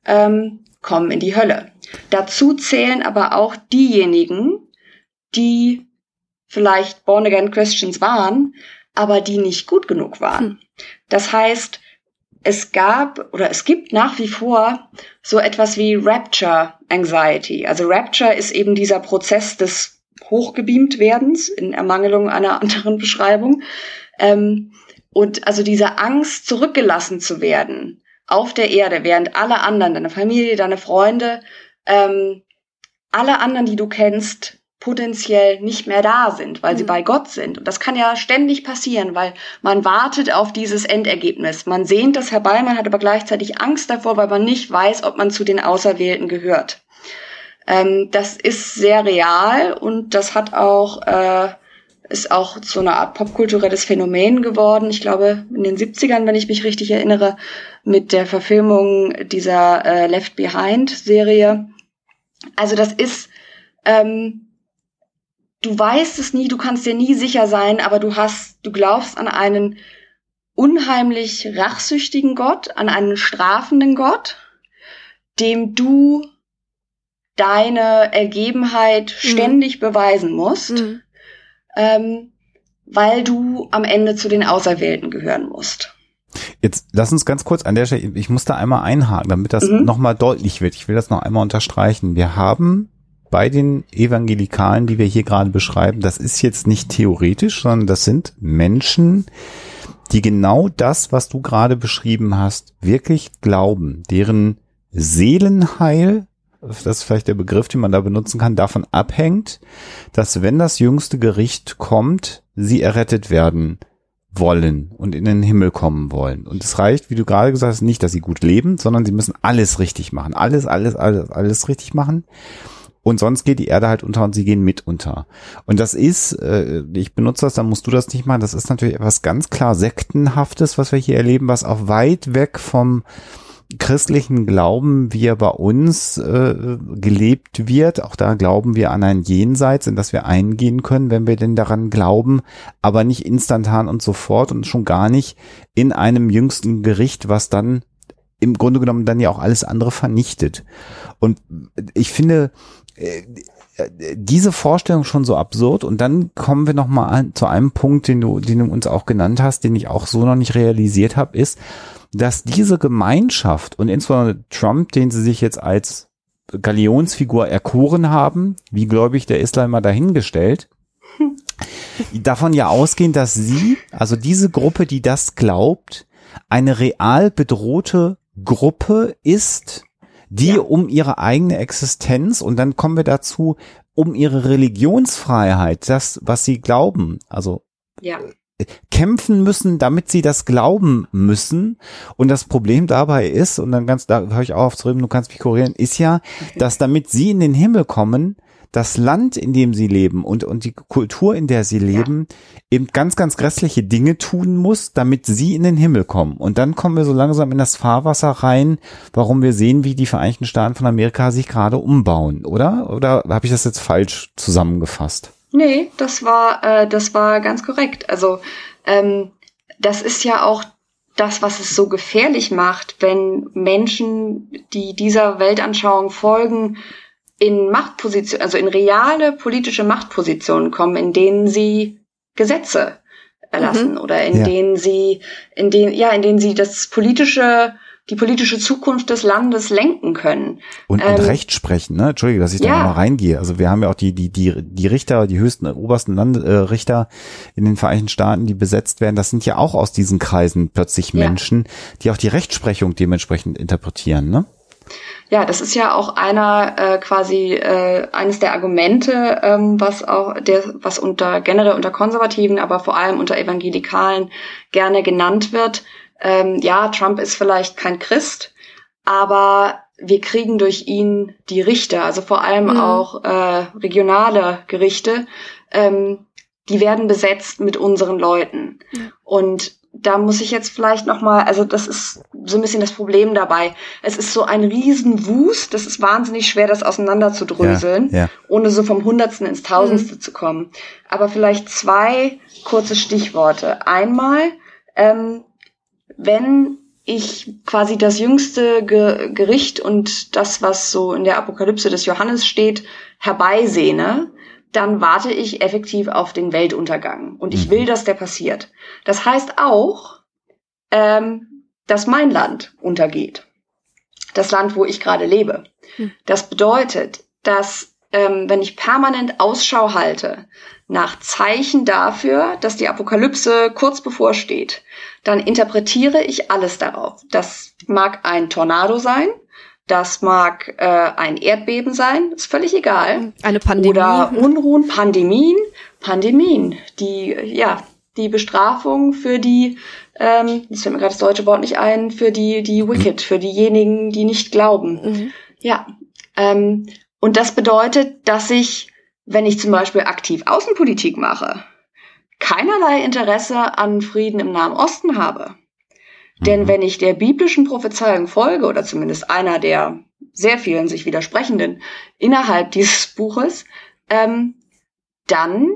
ähm, kommen in die Hölle. Dazu zählen aber auch diejenigen, die vielleicht born again Christians waren, aber die nicht gut genug waren. Hm. Das heißt, es gab oder es gibt nach wie vor so etwas wie Rapture Anxiety. Also Rapture ist eben dieser Prozess des Hochgebeamt-Werdens in Ermangelung einer anderen Beschreibung. Ähm, und also diese Angst, zurückgelassen zu werden auf der Erde, während alle anderen, deine Familie, deine Freunde, ähm, alle anderen, die du kennst, potenziell nicht mehr da sind, weil mhm. sie bei Gott sind. Und das kann ja ständig passieren, weil man wartet auf dieses Endergebnis. Man sehnt das herbei, man hat aber gleichzeitig Angst davor, weil man nicht weiß, ob man zu den Auserwählten gehört. Ähm, das ist sehr real und das hat auch, äh, ist auch so eine Art popkulturelles Phänomen geworden. Ich glaube, in den 70ern, wenn ich mich richtig erinnere, mit der Verfilmung dieser äh, Left Behind Serie. Also das ist, ähm, du weißt es nie, du kannst dir nie sicher sein, aber du hast, du glaubst an einen unheimlich rachsüchtigen Gott, an einen strafenden Gott, dem du deine Ergebenheit mhm. ständig beweisen musst, mhm. ähm, weil du am Ende zu den Auserwählten gehören musst. Jetzt lass uns ganz kurz an der Stelle, ich muss da einmal einhaken, damit das mhm. nochmal deutlich wird. Ich will das noch einmal unterstreichen. Wir haben bei den Evangelikalen, die wir hier gerade beschreiben, das ist jetzt nicht theoretisch, sondern das sind Menschen, die genau das, was du gerade beschrieben hast, wirklich glauben, deren Seelenheil, das ist vielleicht der Begriff, den man da benutzen kann, davon abhängt, dass wenn das jüngste Gericht kommt, sie errettet werden wollen und in den Himmel kommen wollen. Und es reicht, wie du gerade gesagt hast, nicht, dass sie gut leben, sondern sie müssen alles richtig machen. Alles, alles, alles, alles richtig machen und sonst geht die Erde halt unter und sie gehen mit unter. Und das ist, äh, ich benutze das, dann musst du das nicht machen, das ist natürlich etwas ganz klar Sektenhaftes, was wir hier erleben, was auch weit weg vom christlichen Glauben, wie er bei uns äh, gelebt wird. Auch da glauben wir an ein Jenseits, in das wir eingehen können, wenn wir denn daran glauben, aber nicht instantan und sofort und schon gar nicht in einem jüngsten Gericht, was dann im Grunde genommen dann ja auch alles andere vernichtet. Und ich finde, äh, diese Vorstellung schon so absurd und dann kommen wir noch mal zu einem Punkt, den du, den du uns auch genannt hast, den ich auch so noch nicht realisiert habe, ist, dass diese Gemeinschaft und insbesondere Trump, den sie sich jetzt als Galionsfigur erkoren haben, wie gläubig der ist mal dahingestellt, davon ja ausgehen, dass sie, also diese Gruppe, die das glaubt, eine real bedrohte Gruppe ist, die ja. um ihre eigene Existenz und dann kommen wir dazu, um ihre Religionsfreiheit, das, was sie glauben, also ja. Kämpfen müssen, damit sie das glauben müssen. Und das Problem dabei ist, und dann ganz, da höre ich auch auf zu reden, du kannst mich korrigieren, ist ja, dass damit sie in den Himmel kommen, das Land, in dem sie leben und, und die Kultur, in der sie leben, ja. eben ganz, ganz grässliche Dinge tun muss, damit sie in den Himmel kommen. Und dann kommen wir so langsam in das Fahrwasser rein, warum wir sehen, wie die Vereinigten Staaten von Amerika sich gerade umbauen, oder? Oder habe ich das jetzt falsch zusammengefasst? Nee, das war, äh, das war ganz korrekt. Also ähm, das ist ja auch das, was es so gefährlich macht, wenn Menschen, die dieser Weltanschauung folgen, in Machtposition, also in reale politische Machtpositionen kommen, in denen sie Gesetze erlassen mhm. oder in ja. denen sie, in denen, ja, in denen sie das politische, die politische Zukunft des Landes lenken können. Und, ähm, und Recht sprechen, ne? Entschuldige, dass ich da ja. nochmal reingehe. Also wir haben ja auch die, die, die, die Richter, die höchsten, obersten Land, äh, Richter in den Vereinigten Staaten, die besetzt werden, das sind ja auch aus diesen Kreisen plötzlich Menschen, ja. die auch die Rechtsprechung dementsprechend interpretieren, ne? Ja, das ist ja auch einer äh, quasi äh, eines der Argumente, ähm, was auch der, was unter generell unter Konservativen, aber vor allem unter Evangelikalen gerne genannt wird. Ähm, ja, Trump ist vielleicht kein Christ, aber wir kriegen durch ihn die Richter, also vor allem Mhm. auch äh, regionale Gerichte, ähm, die werden besetzt mit unseren Leuten. Ja. Und da muss ich jetzt vielleicht noch mal, also das ist so ein bisschen das Problem dabei. Es ist so ein Riesenwust, das ist wahnsinnig schwer, das auseinander zu dröseln, Ja, ja. ohne so vom Hundertsten ins Tausendste zu kommen. Aber vielleicht zwei kurze Stichworte. Einmal, ähm, wenn ich quasi das jüngste Ge Gericht und das, was so in der Apokalypse des Johannes steht, herbeisehne, dann warte ich effektiv auf den Weltuntergang. Und ich Mhm. will, dass der passiert. Das heißt auch, ähm, dass mein Land untergeht. Das Land, wo ich gerade lebe. Hm. Das bedeutet, dass ähm, wenn ich permanent Ausschau halte nach Zeichen dafür, dass die Apokalypse kurz bevorsteht, dann interpretiere ich alles darauf. Das mag ein Tornado sein, das mag äh, ein Erdbeben sein, ist völlig egal. Eine Pandemie. Oder Unruhen, Pandemien, Pandemien, die, ja, die Bestrafung für die, ähm, jetzt fällt mir gerade das deutsche Wort nicht ein, für die, die Wicked, für diejenigen, die nicht glauben. Mhm. Ja, ähm, und das bedeutet, dass ich, wenn ich zum Beispiel aktiv Außenpolitik mache, keinerlei Interesse an Frieden im Nahen Osten habe. Denn Mhm. wenn ich der biblischen Prophezeiung folge, oder zumindest einer der sehr vielen sich widersprechenden innerhalb dieses Buches, ähm, dann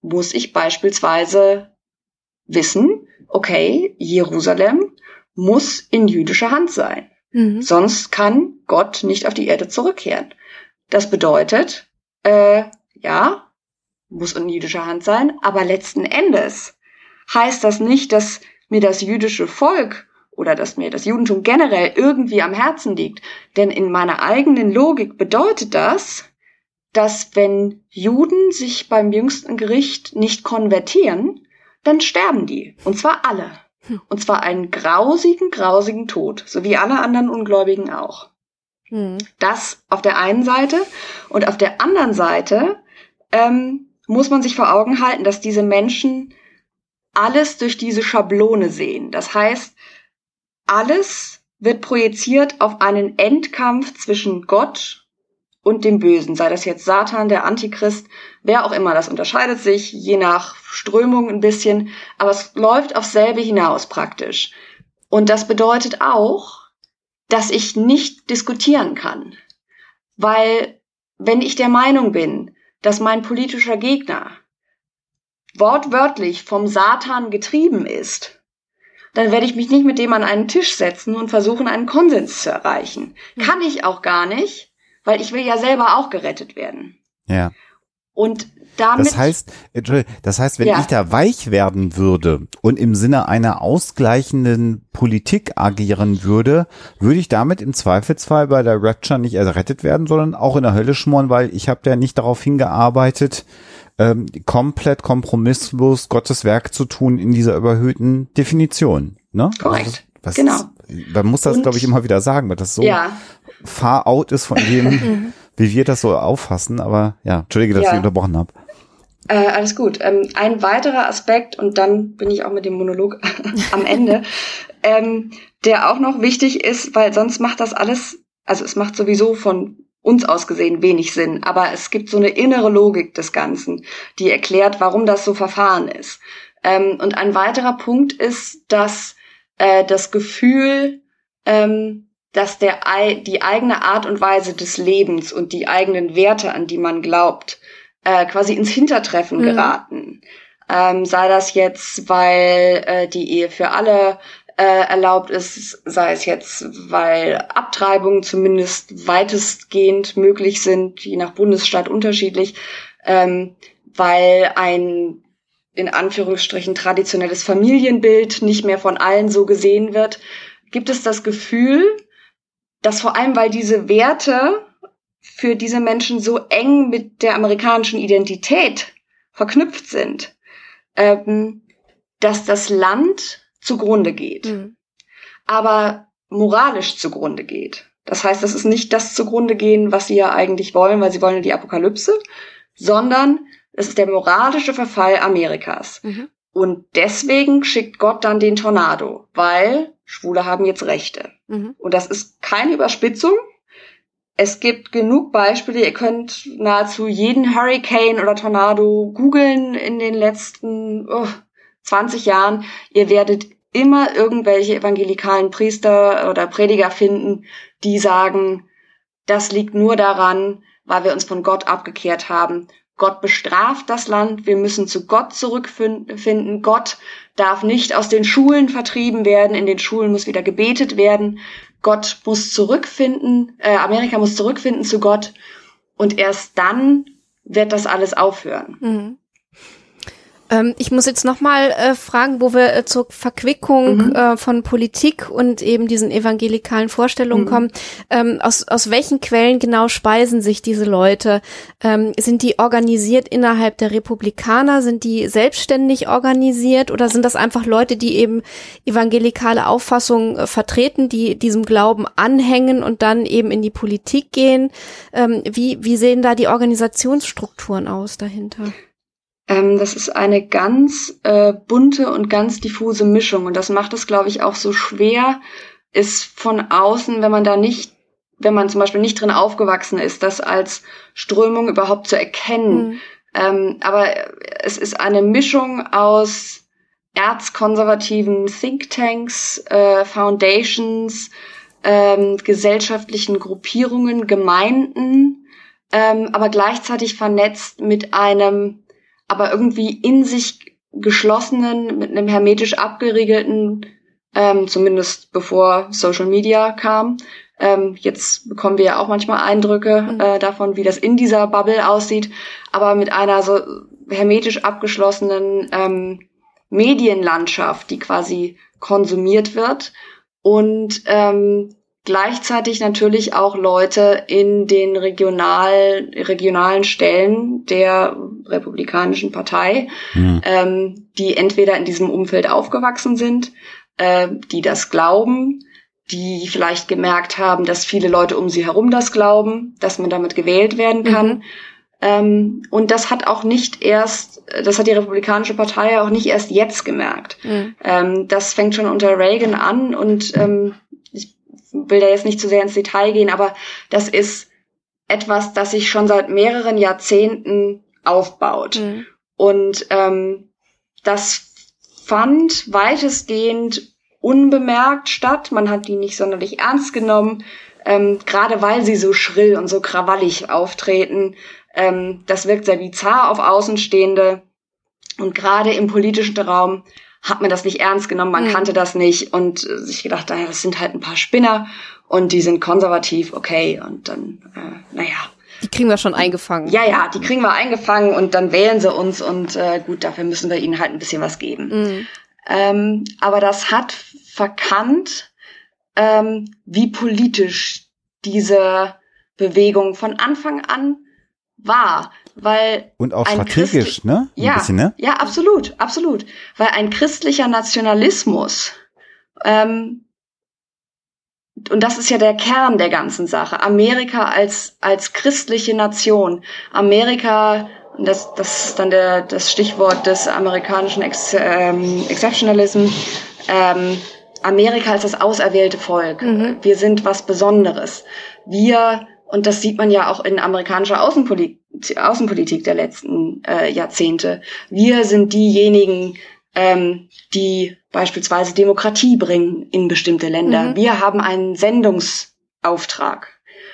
muss ich beispielsweise wissen, okay, Jerusalem muss in jüdischer Hand sein. Mhm. Sonst kann Gott nicht auf die Erde zurückkehren. Das bedeutet, äh, ja, muss in jüdischer Hand sein, aber letzten Endes heißt das nicht, dass mir das jüdische Volk oder dass mir das Judentum generell irgendwie am Herzen liegt. Denn in meiner eigenen Logik bedeutet das, dass wenn Juden sich beim jüngsten Gericht nicht konvertieren, dann sterben die. Und zwar alle. Und zwar einen grausigen, grausigen Tod, so wie alle anderen Ungläubigen auch. Mhm. Das auf der einen Seite und auf der anderen Seite ähm, muss man sich vor Augen halten, dass diese Menschen alles durch diese Schablone sehen. Das heißt, alles wird projiziert auf einen Endkampf zwischen Gott und dem Bösen, sei das jetzt Satan, der Antichrist, wer auch immer. Das unterscheidet sich je nach Strömung ein bisschen, aber es läuft aufs selbe hinaus praktisch. Und das bedeutet auch, dass ich nicht diskutieren kann. Weil wenn ich der Meinung bin, dass mein politischer Gegner wortwörtlich vom Satan getrieben ist, dann werde ich mich nicht mit dem an einen Tisch setzen und versuchen, einen Konsens zu erreichen. Mhm. Kann ich auch gar nicht, weil ich will ja selber auch gerettet werden. Ja. Und damit Das heißt, das heißt, wenn Ja. ich da weich werden würde und im Sinne einer ausgleichenden Politik agieren würde, würde ich damit im Zweifelsfall bei der Rapture nicht errettet werden, sondern auch in der Hölle schmoren, weil ich habe ja nicht darauf hingearbeitet, ähm, komplett kompromisslos Gottes Werk zu tun in dieser überhöhten Definition. Ne? Korrekt. Also, was Genau. Ist, man muss das, glaube ich, immer wieder sagen, weil das so ja, far out ist von dem, wie wir das so auffassen. Aber ja, entschuldige, dass Ja. ich unterbrochen habe. Äh, alles gut. Ähm, ein weiterer Aspekt, und dann bin ich auch mit dem Monolog am Ende, ähm, der auch noch wichtig ist, weil sonst macht das alles, also es macht sowieso von uns aus gesehen wenig Sinn, aber es gibt so eine innere Logik des Ganzen, die erklärt, warum das so verfahren ist. Ähm, und ein weiterer Punkt ist, dass äh, das Gefühl, ähm, dass der, die eigene Art und Weise des Lebens und die eigenen Werte, an die man glaubt, äh, quasi ins Hintertreffen Mhm. geraten. Ähm, sei das jetzt, weil äh, die Ehe für alle äh, erlaubt ist, sei es jetzt, weil Abtreibungen zumindest weitestgehend möglich sind, je nach Bundesstaat unterschiedlich, ähm, weil ein in Anführungsstrichen traditionelles Familienbild nicht mehr von allen so gesehen wird, gibt es das Gefühl, dass vor allem, weil diese Werte für diese Menschen so eng mit der amerikanischen Identität verknüpft sind, ähm, dass das Land zugrunde geht, Mhm. aber moralisch zugrunde geht. Das heißt, das ist nicht das zugrunde gehen, was sie ja eigentlich wollen, weil sie wollen ja die Apokalypse, sondern es ist der moralische Verfall Amerikas. Mhm. Und deswegen schickt Gott dann den Tornado, weil Schwule haben jetzt Rechte. Mhm. Und das ist keine Überspitzung. Es gibt genug Beispiele. Ihr könnt nahezu jeden Hurricane oder Tornado googeln in den letzten oh, 20 Jahren. Ihr werdet immer irgendwelche evangelikalen Priester oder Prediger finden, die sagen, das liegt nur daran, weil wir uns von Gott abgekehrt haben. Gott bestraft das Land, wir müssen zu Gott zurückfinden. Gott darf nicht aus den Schulen vertrieben werden, in den Schulen muss wieder gebetet werden. Gott muss zurückfinden, äh, Amerika muss zurückfinden zu Gott und erst dann wird das alles aufhören. Mhm. Ähm, ich muss jetzt nochmal äh, fragen, wo wir äh, zur Verquickung mhm. äh, von Politik und eben diesen evangelikalen Vorstellungen mhm. kommen. Ähm, aus, aus welchen Quellen genau speisen sich diese Leute? Ähm, sind die organisiert innerhalb der Republikaner? Sind die selbstständig organisiert? Oder sind das einfach Leute, die eben evangelikale Auffassungen äh, vertreten, die diesem Glauben anhängen und dann eben in die Politik gehen? Ähm, wie, wie sehen da die Organisationsstrukturen aus dahinter? Ähm, das ist eine ganz äh, bunte und ganz diffuse Mischung und das macht es, glaube ich, auch so schwer, ist von außen, wenn man da nicht, wenn man zum Beispiel nicht drin aufgewachsen ist, das als Strömung überhaupt zu erkennen. Mhm. Ähm, aber es ist eine Mischung aus erzkonservativen Thinktanks, äh, Foundations, ähm, gesellschaftlichen Gruppierungen, Gemeinden, ähm, aber gleichzeitig vernetzt mit einem aber irgendwie in sich geschlossenen, mit einem hermetisch abgeriegelten, ähm, zumindest bevor Social Media kam. Ähm, jetzt bekommen wir ja auch manchmal Eindrücke mhm. äh, davon, wie das in dieser Bubble aussieht, aber mit einer so hermetisch abgeschlossenen ähm, Medienlandschaft, die quasi konsumiert wird und ähm, gleichzeitig natürlich auch Leute in den regional, regionalen Stellen der Republikanischen Partei, mhm. ähm, die entweder in diesem Umfeld aufgewachsen sind, äh, die das glauben, die vielleicht gemerkt haben, dass viele Leute um sie herum das glauben, dass man damit gewählt werden kann. Mhm. Ähm, und das hat auch nicht erst, das hat die Republikanische Partei auch nicht erst jetzt gemerkt. Mhm. Ähm, das fängt schon unter Reagan an und ähm, will da jetzt nicht zu sehr ins Detail gehen, aber das ist etwas, das sich schon seit mehreren Jahrzehnten aufbaut. Mhm. Und ähm, das fand weitestgehend unbemerkt statt. Man hat die nicht sonderlich ernst genommen, ähm, gerade weil sie so schrill und so krawallig auftreten. Ähm, das wirkt sehr bizarr auf Außenstehende. Und gerade im politischen Raum hat man das nicht ernst genommen, man mhm. kannte das nicht und äh, sich gedacht, naja, das sind halt ein paar Spinner und die sind konservativ, okay, und dann, äh, naja. Die kriegen wir schon eingefangen. Ja, ja, die kriegen wir eingefangen und dann wählen sie uns und äh, gut, dafür müssen wir ihnen halt ein bisschen was geben. Mhm. Ähm, aber das hat verkannt, ähm, wie politisch diese Bewegung von Anfang an war weil und auch strategisch, ne? Ein ja, bisschen, ne? ja, absolut, absolut, weil ein christlicher Nationalismus ähm, und das ist ja der Kern der ganzen Sache. Amerika als als christliche Nation, Amerika das, das ist dann der, das Stichwort des amerikanischen Ex, ähm, Exceptionalism. Ähm, Amerika als das auserwählte Volk. Mhm. Wir sind was Besonderes. Wir, und das sieht man ja auch in amerikanischer Außenpolitik, Außenpolitik der letzten äh, Jahrzehnte. Wir sind diejenigen, ähm, die beispielsweise Demokratie bringen in bestimmte Länder. Mhm. Wir haben einen Sendungsauftrag.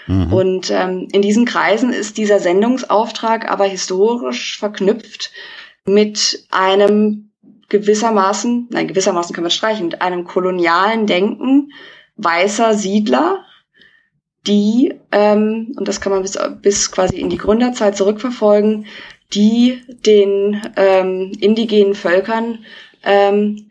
Mhm. Und ähm, in diesen Kreisen ist dieser Sendungsauftrag aber historisch verknüpft mit einem gewissermaßen, nein, gewissermaßen können wir streichen, mit einem kolonialen Denken weißer Siedler, die, ähm, und das kann man bis, bis quasi in die Gründerzeit zurückverfolgen, die den ähm, indigenen Völkern ähm,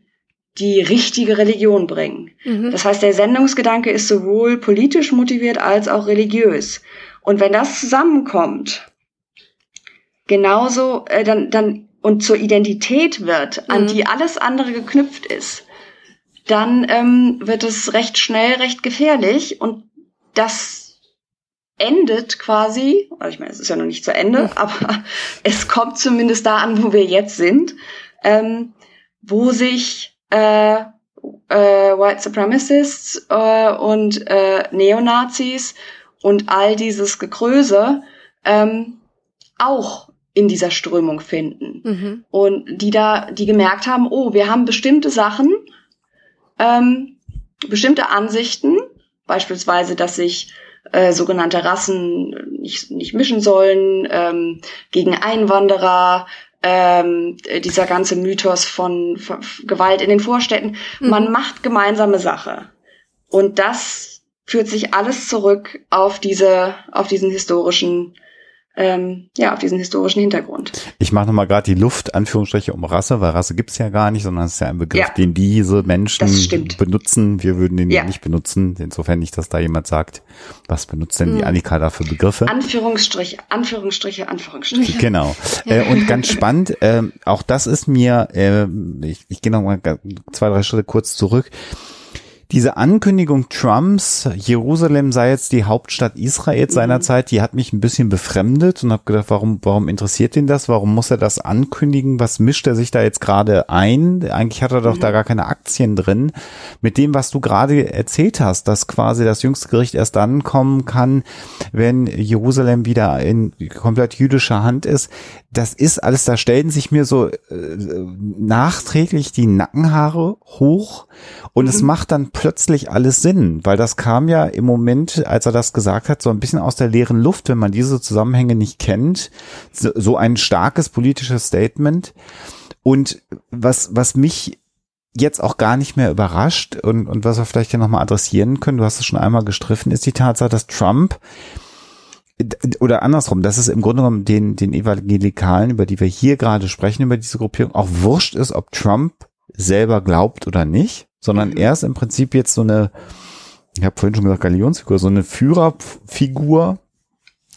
die richtige Religion bringen. Mhm. Das heißt, der Sendungsgedanke ist sowohl politisch motiviert als auch religiös. Und wenn das zusammenkommt, genauso, äh, dann, dann und zur Identität wird, an mhm. die alles andere geknüpft ist, dann ähm, wird es recht schnell recht gefährlich und das endet quasi, also ich meine, es ist ja noch nicht zu Ende, aber es kommt zumindest da an, wo wir jetzt sind, ähm, wo sich äh, äh, White Supremacists äh, und äh, Neonazis und all dieses Gekröse ähm, auch in dieser Strömung finden. Mhm. Und die da, die gemerkt haben, oh, wir haben bestimmte Sachen, ähm, bestimmte Ansichten, beispielsweise, dass sich äh, sogenannte Rassen nicht, nicht mischen sollen, ähm, gegen Einwanderer, ähm, dieser ganze Mythos von, von Gewalt in den Vorstädten. Mhm. Man macht gemeinsame Sache. Und das führt sich alles zurück auf diese, auf diesen historischen ähm, ja, auf diesen historischen Hintergrund. Ich mache nochmal gerade die Luft, Anführungsstriche, um Rasse, weil Rasse gibt's ja gar nicht, sondern es ist ja ein Begriff, Ja. den diese Menschen benutzen. Wir würden den ja. Ja. nicht benutzen. Insofern nicht, dass da jemand sagt, was benutzt denn die Mhm. Annika da für Begriffe? Anführungsstriche, Anführungsstriche, Anführungsstriche. Genau. Äh, und ganz spannend, ähm, auch das ist mir, äh, ich, ich gehe noch mal ga- zwei, drei Schritte kurz zurück. Diese Ankündigung Trumps, Jerusalem sei jetzt die Hauptstadt Israels seinerzeit, die hat mich ein bisschen befremdet und habe gedacht, warum, warum interessiert ihn das? Warum muss er das ankündigen? Was mischt er sich da jetzt gerade ein? Eigentlich hat er doch da gar keine Aktien drin. Mit dem, was du gerade erzählt hast, dass quasi das jüngste Gericht erst dann kommen kann, wenn Jerusalem wieder in komplett jüdischer Hand ist. Das ist alles, da stellen sich mir so äh, nachträglich die Nackenhaare hoch und es macht dann plötzlich alles Sinn, weil das kam ja im Moment, als er das gesagt hat, so ein bisschen aus der leeren Luft, wenn man diese Zusammenhänge nicht kennt. So, ein starkes politisches Statement. Und was, was mich jetzt auch gar nicht mehr überrascht und, und was wir vielleicht ja nochmal adressieren können, du hast es schon einmal gestriffen, ist die Tatsache, dass Trump oder andersrum, dass es im Grunde genommen den, den Evangelikalen, über die wir hier gerade sprechen, über diese Gruppierung, auch wurscht ist, ob Trump selber glaubt oder nicht, sondern Mhm. er ist im Prinzip jetzt so eine, ich habe vorhin schon gesagt, Galionsfigur, so eine Führerfigur,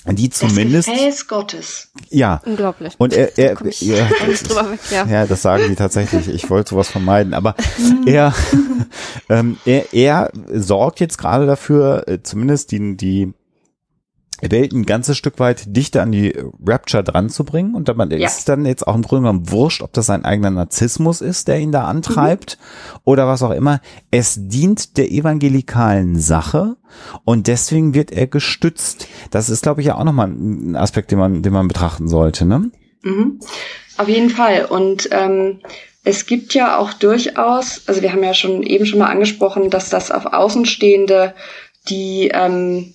die zumindest, Das Gefäß Gottes. ja, Unglaublich. und er, er, ich ja, nicht drüber weg, ja. ja, das sagen die tatsächlich. Ich wollte sowas vermeiden, aber er, ähm, er, er sorgt jetzt gerade dafür, äh, zumindest die, die Welt ein ganzes Stück weit dichter an die Rapture dran zu bringen. Und dann Ja. ist dann jetzt auch im Grunde genommen wurscht, ob das sein eigener Narzissmus ist, der ihn da antreibt oder was auch immer. Es dient der evangelikalen Sache und deswegen wird er gestützt. Das ist, glaube ich, ja auch nochmal ein Aspekt, den man, den man betrachten sollte, ne? Mhm. Auf jeden Fall. Und ähm, es gibt ja auch durchaus, also wir haben ja schon eben schon mal angesprochen, dass das auf Außenstehende, die, ähm,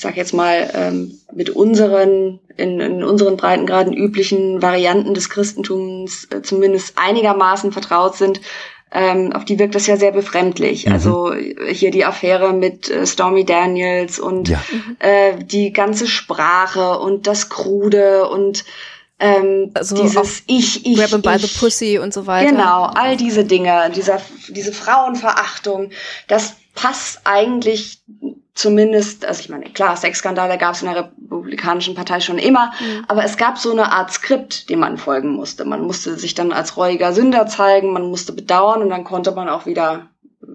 ich sag jetzt mal, ähm, mit unseren, in, in unseren Breitengraden üblichen Varianten des Christentums äh, zumindest einigermaßen vertraut sind, ähm, auf die wirkt das ja sehr befremdlich. Mhm. Also äh, hier die Affäre mit äh, Stormy Daniels und Ja. äh, die ganze Sprache und das Krude und ähm, Also dieses Ich, ich, Grab him by the ich. pussy und so weiter. Genau, all diese Dinge, dieser, diese Frauenverachtung, das passt eigentlich zumindest, also ich meine, klar, Sexskandale gab es in der Republikanischen Partei schon immer, Mhm. aber es gab so eine Art Skript, dem man folgen musste. Man musste sich dann als reuiger Sünder zeigen, man musste bedauern und dann konnte man auch wieder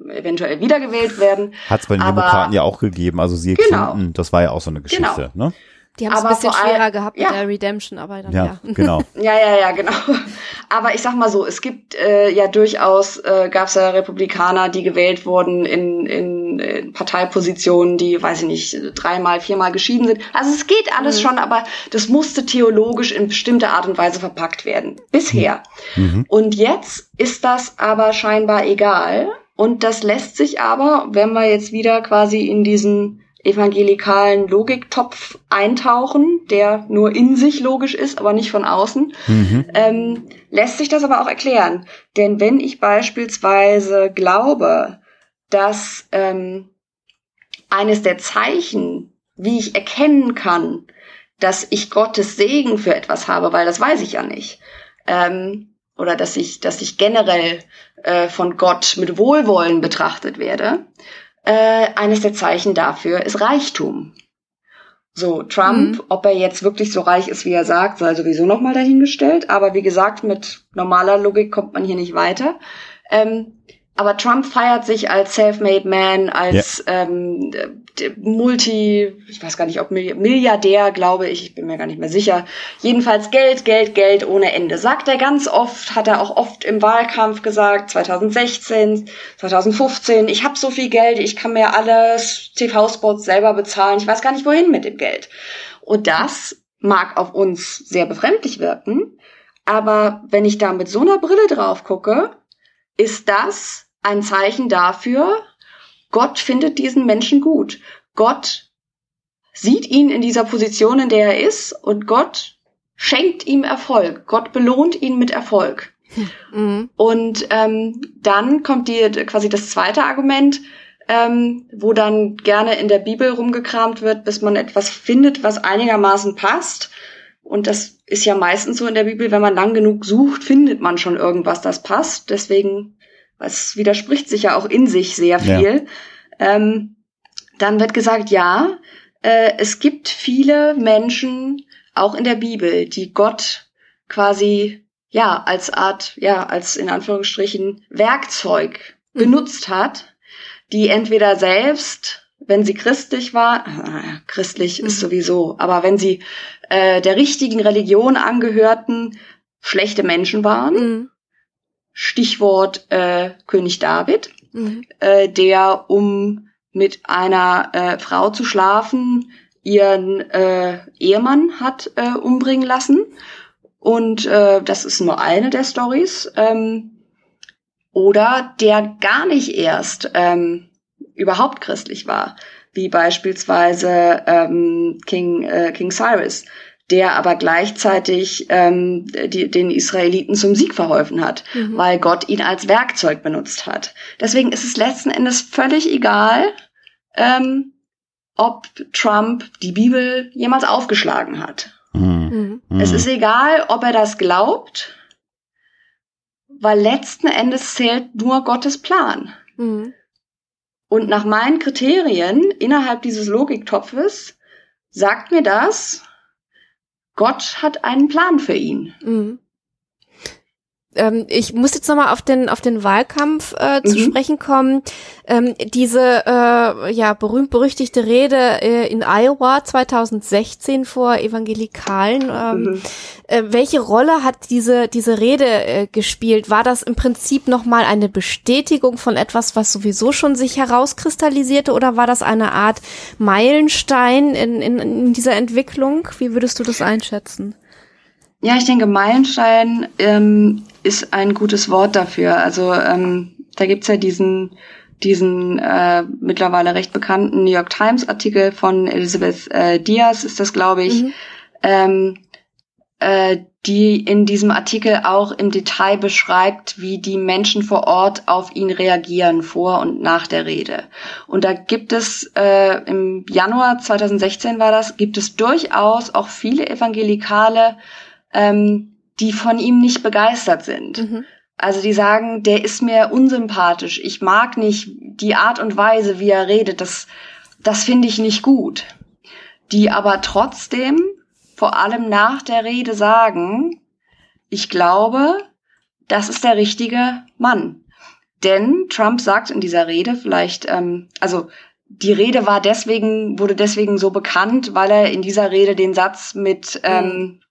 äh, eventuell wiedergewählt werden. Hat es bei den Aber- Demokraten ja auch gegeben. Also sie Genau. Clinton, das war ja auch so eine Geschichte. Ne? Die haben es ein bisschen schwerer gehabt ja. mit der Redemption, aber dann Ja, ja. genau. Ja, ja, ja, genau. Aber ich sag mal so, es gibt äh, ja durchaus, äh, gab es ja Republikaner, die gewählt wurden in, in, in Parteipositionen, die, weiß ich nicht, dreimal, viermal geschieden sind. Also es geht alles schon, aber das musste theologisch in bestimmte Art und Weise verpackt werden. Bisher. Mhm. Und jetzt ist das aber scheinbar egal. Und das lässt sich aber, wenn wir jetzt wieder quasi in diesen evangelikalen Logiktopf eintauchen, der nur in sich logisch ist, aber nicht von außen, Mhm. ähm, lässt sich das aber auch erklären. Denn wenn ich beispielsweise glaube, dass ähm, eines der Zeichen, wie ich erkennen kann, dass ich Gottes Segen für etwas habe, weil das weiß ich ja nicht, ähm, oder dass ich, dass ich generell äh, von Gott mit Wohlwollen betrachtet werde, äh, eines der Zeichen dafür ist Reichtum. So, Trump, Mhm. ob er jetzt wirklich so reich ist, wie er sagt, sei sowieso nochmal dahingestellt. Aber wie gesagt, mit normaler Logik kommt man hier nicht weiter. Ähm, aber Trump feiert sich als self-made man, als ja. ähm, Multi, ich weiß gar nicht, ob Milliardär, glaube ich, ich bin mir gar nicht mehr sicher. Jedenfalls Geld, Geld, Geld ohne Ende. Sagt er ganz oft, hat er auch oft im Wahlkampf gesagt, 2016, 2015, ich habe so viel Geld, ich kann mir alles TV-Spots selber bezahlen, ich weiß gar nicht, wohin mit dem Geld. Und das mag auf uns sehr befremdlich wirken, aber wenn ich da mit so einer Brille drauf gucke, ist das ein Zeichen dafür, Gott findet diesen Menschen gut. Gott sieht ihn in dieser Position, in der er ist, und Gott schenkt ihm Erfolg. Gott belohnt ihn mit Erfolg. Mhm. Und ähm, dann kommt die quasi das zweite Argument, ähm, wo dann gerne in der Bibel rumgekramt wird, bis man etwas findet, was einigermaßen passt. Und das ist ja meistens so in der Bibel, wenn man lang genug sucht, findet man schon irgendwas, das passt. Deswegen was widerspricht sich ja auch in sich sehr viel. Ja. Ähm, dann wird gesagt, ja, äh, es gibt viele Menschen, auch in der Bibel, die Gott quasi ja als Art, ja, als in Anführungsstrichen Werkzeug mhm. benutzt hat, die entweder selbst, wenn sie christlich war, äh, christlich mhm. ist sowieso, aber wenn sie äh, der richtigen Religion angehörten, schlechte Menschen waren. Mhm Stichwort äh, König David, mhm. äh, der, um mit einer äh, Frau zu schlafen, ihren äh, Ehemann hat äh, umbringen lassen. Und äh, das ist nur eine der Stories. Ähm, oder der gar nicht erst ähm, überhaupt christlich war, wie beispielsweise ähm, King, äh, King Cyrus, der aber gleichzeitig ähm, die, den Israeliten zum Sieg verholfen hat, mhm. weil Gott ihn als Werkzeug benutzt hat. Deswegen ist es letzten Endes völlig egal, ähm, ob Trump die Bibel jemals aufgeschlagen hat. Mhm. mhm. Es ist egal, ob er das glaubt, weil letzten Endes zählt nur Gottes Plan. Mhm. Und nach meinen Kriterien innerhalb dieses Logiktopfes sagt mir das, Gott hat einen Plan für ihn. Mhm. Ähm, ich muss jetzt nochmal auf den auf den Wahlkampf äh, zu mhm. sprechen kommen. Ähm, diese äh, ja berühmt berüchtigte Rede äh, in Iowa 2016 vor Evangelikalen. Ähm, mhm. äh, welche Rolle hat diese diese Rede äh, gespielt? War das im Prinzip nochmal eine Bestätigung von etwas, was sowieso schon sich herauskristallisierte, oder war das eine Art Meilenstein in, in, in dieser Entwicklung? Wie würdest du das einschätzen? Ja, ich denke, Meilenstein ähm, ist ein gutes Wort dafür. Also ähm, da gibt's ja diesen diesen äh, mittlerweile recht bekannten New York Times Artikel von Elizabeth äh, Diaz ist das, glaube ich, mhm. ähm, äh, die in diesem Artikel auch im Detail beschreibt, wie die Menschen vor Ort auf ihn reagieren vor und nach der Rede. Und da gibt es äh, im Januar 2016 war das, gibt es durchaus auch viele Evangelikale ähm, die von ihm nicht begeistert sind. Mhm. Also die sagen, der ist mir unsympathisch. Ich mag nicht die Art und Weise, wie er redet. Das, das finde ich nicht gut. Die aber trotzdem, vor allem nach der Rede sagen, ich glaube, das ist der richtige Mann. Denn Trump sagt in dieser Rede vielleicht, ähm, also die Rede war deswegen, wurde deswegen so bekannt, weil er in dieser Rede den Satz mit ähm,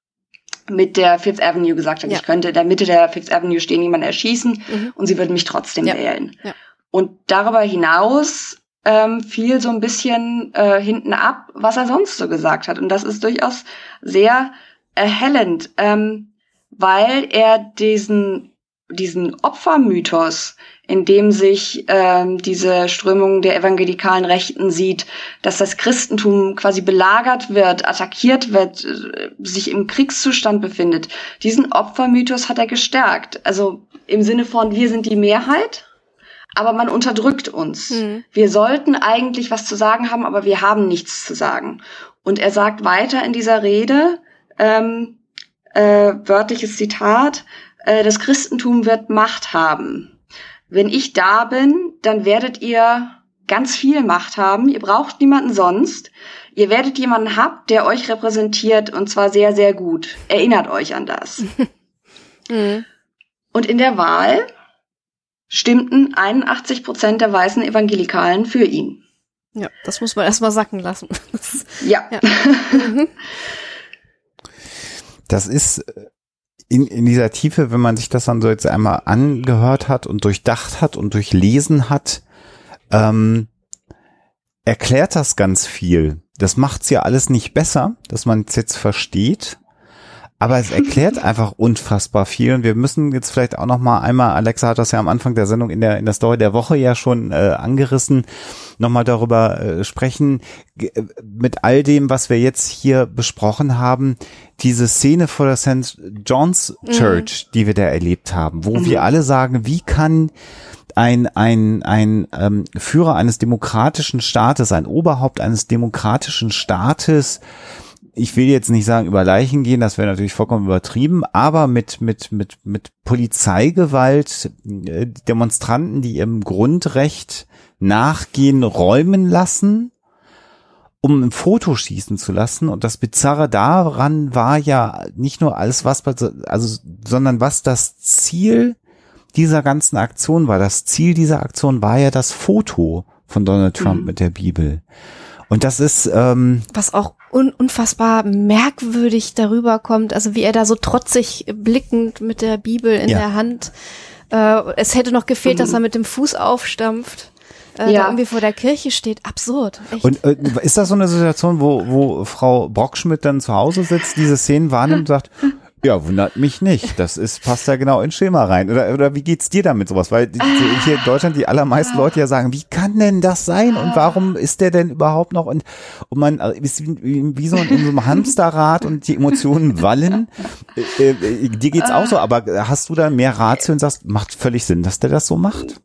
mit der Fifth Avenue gesagt hat, ja. ich könnte in der Mitte der Fifth Avenue stehen, jemanden erschießen mhm. und sie würden mich trotzdem ja. wählen. Ja. Und darüber hinaus ähm, fiel so ein bisschen äh, hinten ab, was er sonst so gesagt hat. Und das ist durchaus sehr erhellend, ähm, weil er diesen, diesen Opfermythos, in dem sich ähm, diese Strömung der evangelikalen Rechten sieht, dass das Christentum quasi belagert wird, attackiert wird, äh, sich im Kriegszustand befindet. Diesen Opfermythos hat er gestärkt. Also im Sinne von, wir sind die Mehrheit, aber man unterdrückt uns. Mhm. Wir sollten eigentlich was zu sagen haben, aber wir haben nichts zu sagen. Und er sagt weiter in dieser Rede, ähm, äh, wörtliches Zitat, äh, das Christentum wird Macht haben wenn ich da bin, dann werdet ihr ganz viel Macht haben. Ihr braucht niemanden sonst. Ihr werdet jemanden haben, der euch repräsentiert und zwar sehr, sehr gut. Erinnert euch an das. mhm. Und in der Wahl stimmten 81 Prozent der weißen Evangelikalen für ihn. Ja, das muss man erstmal sacken lassen. ja. ja. Mhm. Das ist äh, in, in dieser Tiefe, wenn man sich das dann so jetzt einmal angehört hat und durchdacht hat und durchlesen hat, ähm, erklärt das ganz viel. Das macht's ja alles nicht besser, dass man es jetzt versteht. Aber es erklärt einfach unfassbar viel und wir müssen jetzt vielleicht auch noch mal einmal, Alexa hat das ja am Anfang der Sendung in der in der Story der Woche ja schon äh, angerissen, noch mal darüber äh, sprechen äh, mit all dem, was wir jetzt hier besprochen haben, diese Szene vor der St. John's mhm. Church, mhm. die wir da erlebt haben, wo mhm. wir alle sagen, wie kann ein, ein, ein ähm, Führer eines demokratischen Staates, ein Oberhaupt eines demokratischen Staates ich will jetzt nicht sagen über Leichen gehen, das wäre natürlich vollkommen übertrieben, aber mit mit mit mit Polizeigewalt äh, Demonstranten, die ihrem Grundrecht nachgehen, räumen lassen, um ein Foto schießen zu lassen. Und das Bizarre daran war ja nicht nur alles was, also sondern was das Ziel dieser ganzen Aktion war. Das Ziel dieser Aktion war ja das Foto von Donald Trump mhm. mit der Bibel. Und das ist ähm, was auch un unfassbar merkwürdig darüber kommt, also wie er da so trotzig blickend mit der Bibel in ja. der Hand. Äh, es hätte noch gefehlt, mhm. dass er mit dem Fuß aufstampft. Äh, ja. da irgendwie vor der Kirche steht. Absurd. Echt. Und äh, ist das so eine Situation, wo, wo Frau Brockschmidt dann zu Hause sitzt, diese Szenen wahrnimmt und sagt, ja, wundert mich nicht. Das ist, passt ja genau ins Schema rein. Oder, oder wie geht's dir damit sowas? Weil hier in Deutschland die allermeisten Leute ja sagen, wie kann denn das sein? Und warum ist der denn überhaupt noch? Und, und man äh, ist wie, wie so in so einem Hamsterrad und die Emotionen wallen. Äh, äh, dir geht's auch so, aber hast du da mehr Ratio und sagst, macht völlig Sinn, dass der das so macht?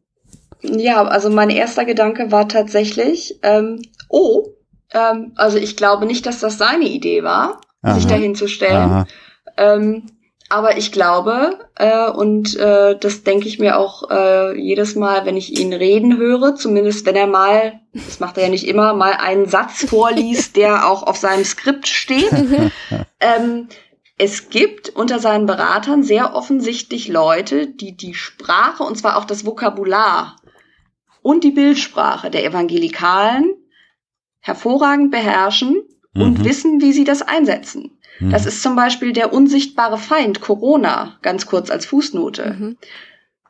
Ja, also mein erster Gedanke war tatsächlich, ähm, oh, ähm, also ich glaube nicht, dass das seine Idee war, Aha. sich dahin zu stellen. Aha ähm, aber ich glaube, äh, und äh, das denke ich mir auch äh, jedes Mal, wenn ich ihn reden höre, zumindest wenn er mal, das macht er ja nicht immer, mal einen Satz vorliest, der auch auf seinem Skript steht. ähm, es gibt unter seinen Beratern sehr offensichtlich Leute, die die Sprache, und zwar auch das Vokabular und die Bildsprache der Evangelikalen hervorragend beherrschen und mhm. wissen, wie sie das einsetzen. Mhm. Das ist zum Beispiel der unsichtbare Feind, Corona, ganz kurz als Fußnote. Mhm.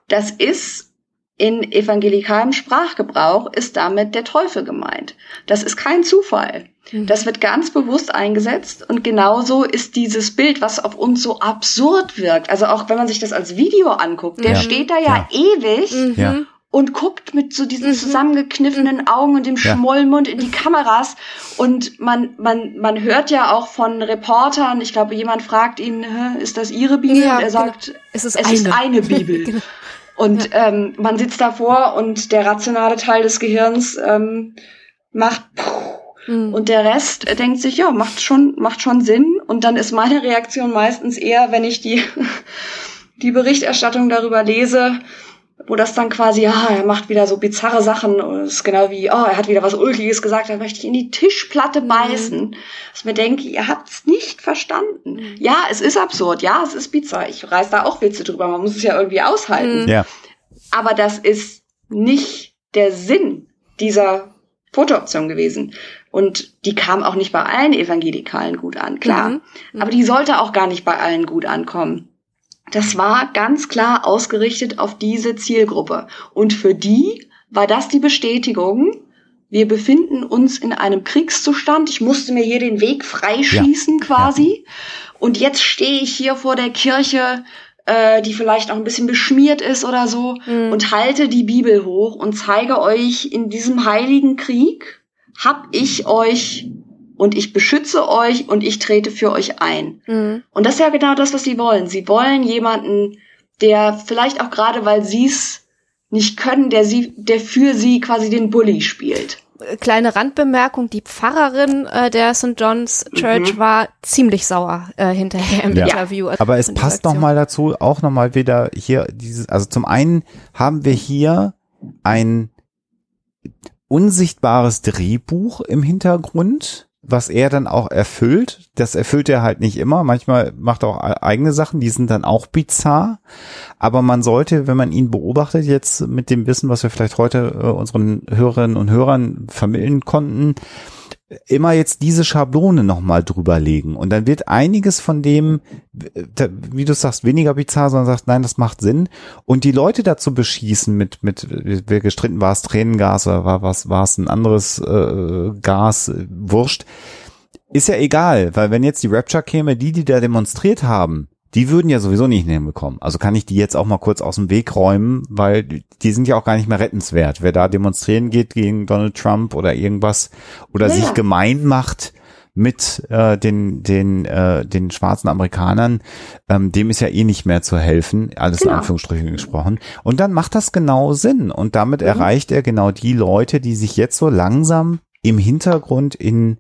Das ist in evangelikalem Sprachgebrauch ist damit der Teufel gemeint. Das ist kein Zufall. Mhm. Das wird ganz bewusst eingesetzt und genauso ist dieses Bild, was auf uns so absurd wirkt. Also auch wenn man sich das als Video anguckt, der ja. steht da ja, ja. ewig mhm und guckt mit so diesen mhm. zusammengekniffenen mhm. Augen und dem ja. Schmollmund in die Kameras. Und man, man, man hört ja auch von Reportern, ich glaube, jemand fragt ihn, ist das Ihre Bibel? Ja, und er sagt, genau. es, ist, es eine. ist eine Bibel. genau. Und ja. ähm, man sitzt davor und der rationale Teil des Gehirns ähm, macht mhm. und der Rest denkt sich, ja, macht schon, macht schon Sinn. Und dann ist meine Reaktion meistens eher, wenn ich die, die Berichterstattung darüber lese, wo das dann quasi, ja, er macht wieder so bizarre Sachen. Und es ist genau wie, oh, er hat wieder was Ulkiges gesagt, da möchte ich in die Tischplatte mhm. beißen. Mhm. ich mir denke, ihr habt's nicht verstanden. Mhm. Ja, es ist absurd, ja, es ist bizarr. Ich reiß da auch Witze drüber, man muss es ja irgendwie aushalten. Mhm. Ja. Aber das ist nicht der Sinn dieser Fotooption gewesen. Und die kam auch nicht bei allen Evangelikalen gut an, klar. Mhm. mhm. Aber die sollte auch gar nicht bei allen gut ankommen das war ganz klar ausgerichtet auf diese Zielgruppe. Und für die war das die Bestätigung, wir befinden uns in einem Kriegszustand. Ich musste mir hier den Weg freischießen ja. quasi. Ja. Und jetzt stehe ich hier vor der Kirche, äh, die vielleicht auch ein bisschen beschmiert ist oder so, mhm. und halte die Bibel hoch und zeige euch in diesem heiligen Krieg, hab ich euch und ich beschütze euch und ich trete für euch ein. Mhm. Und das ist ja genau das, was sie wollen. Sie wollen jemanden, der vielleicht auch gerade, weil sie es nicht können, der sie, der für sie quasi den Bully spielt. Kleine Randbemerkung, die Pfarrerin äh, der St. John's Church mhm. war ziemlich sauer äh, hinterher im ja. Interview. Aber es passt nochmal dazu, auch nochmal wieder hier dieses, also zum einen haben wir hier ein unsichtbares Drehbuch im Hintergrund, was er dann auch erfüllt. Das erfüllt er halt nicht immer. Manchmal macht er auch eigene Sachen, die sind dann auch bizarr. Aber man sollte, wenn man ihn beobachtet, jetzt mit dem Wissen, was wir vielleicht heute äh, unseren Hörerinnen und Hörern vermitteln konnten, immer jetzt diese Schablone nochmal drüberlegen. Und dann wird einiges von dem, wie du sagst, weniger bizarr, sondern sagst, nein, das macht Sinn. Und die Leute dazu beschießen mit, mit, wer gestritten war es Tränengas oder war was, war es ein anderes äh, Gas, wurscht. Ist ja egal, weil wenn jetzt die Rapture käme, die, die da demonstriert haben, die würden ja sowieso nicht hinbekommen. Also kann ich die jetzt auch mal kurz aus dem Weg räumen, weil die sind ja auch gar nicht mehr rettenswert. Wer da demonstrieren geht gegen Donald Trump oder irgendwas oder ja, sich ja. gemein macht mit äh, den den äh, den schwarzen Amerikanern, ähm, dem ist ja eh nicht mehr zu helfen, alles genau. in Anführungsstrichen gesprochen. Und dann macht das genau Sinn und damit mhm. erreicht er genau die Leute, die sich jetzt so langsam im Hintergrund in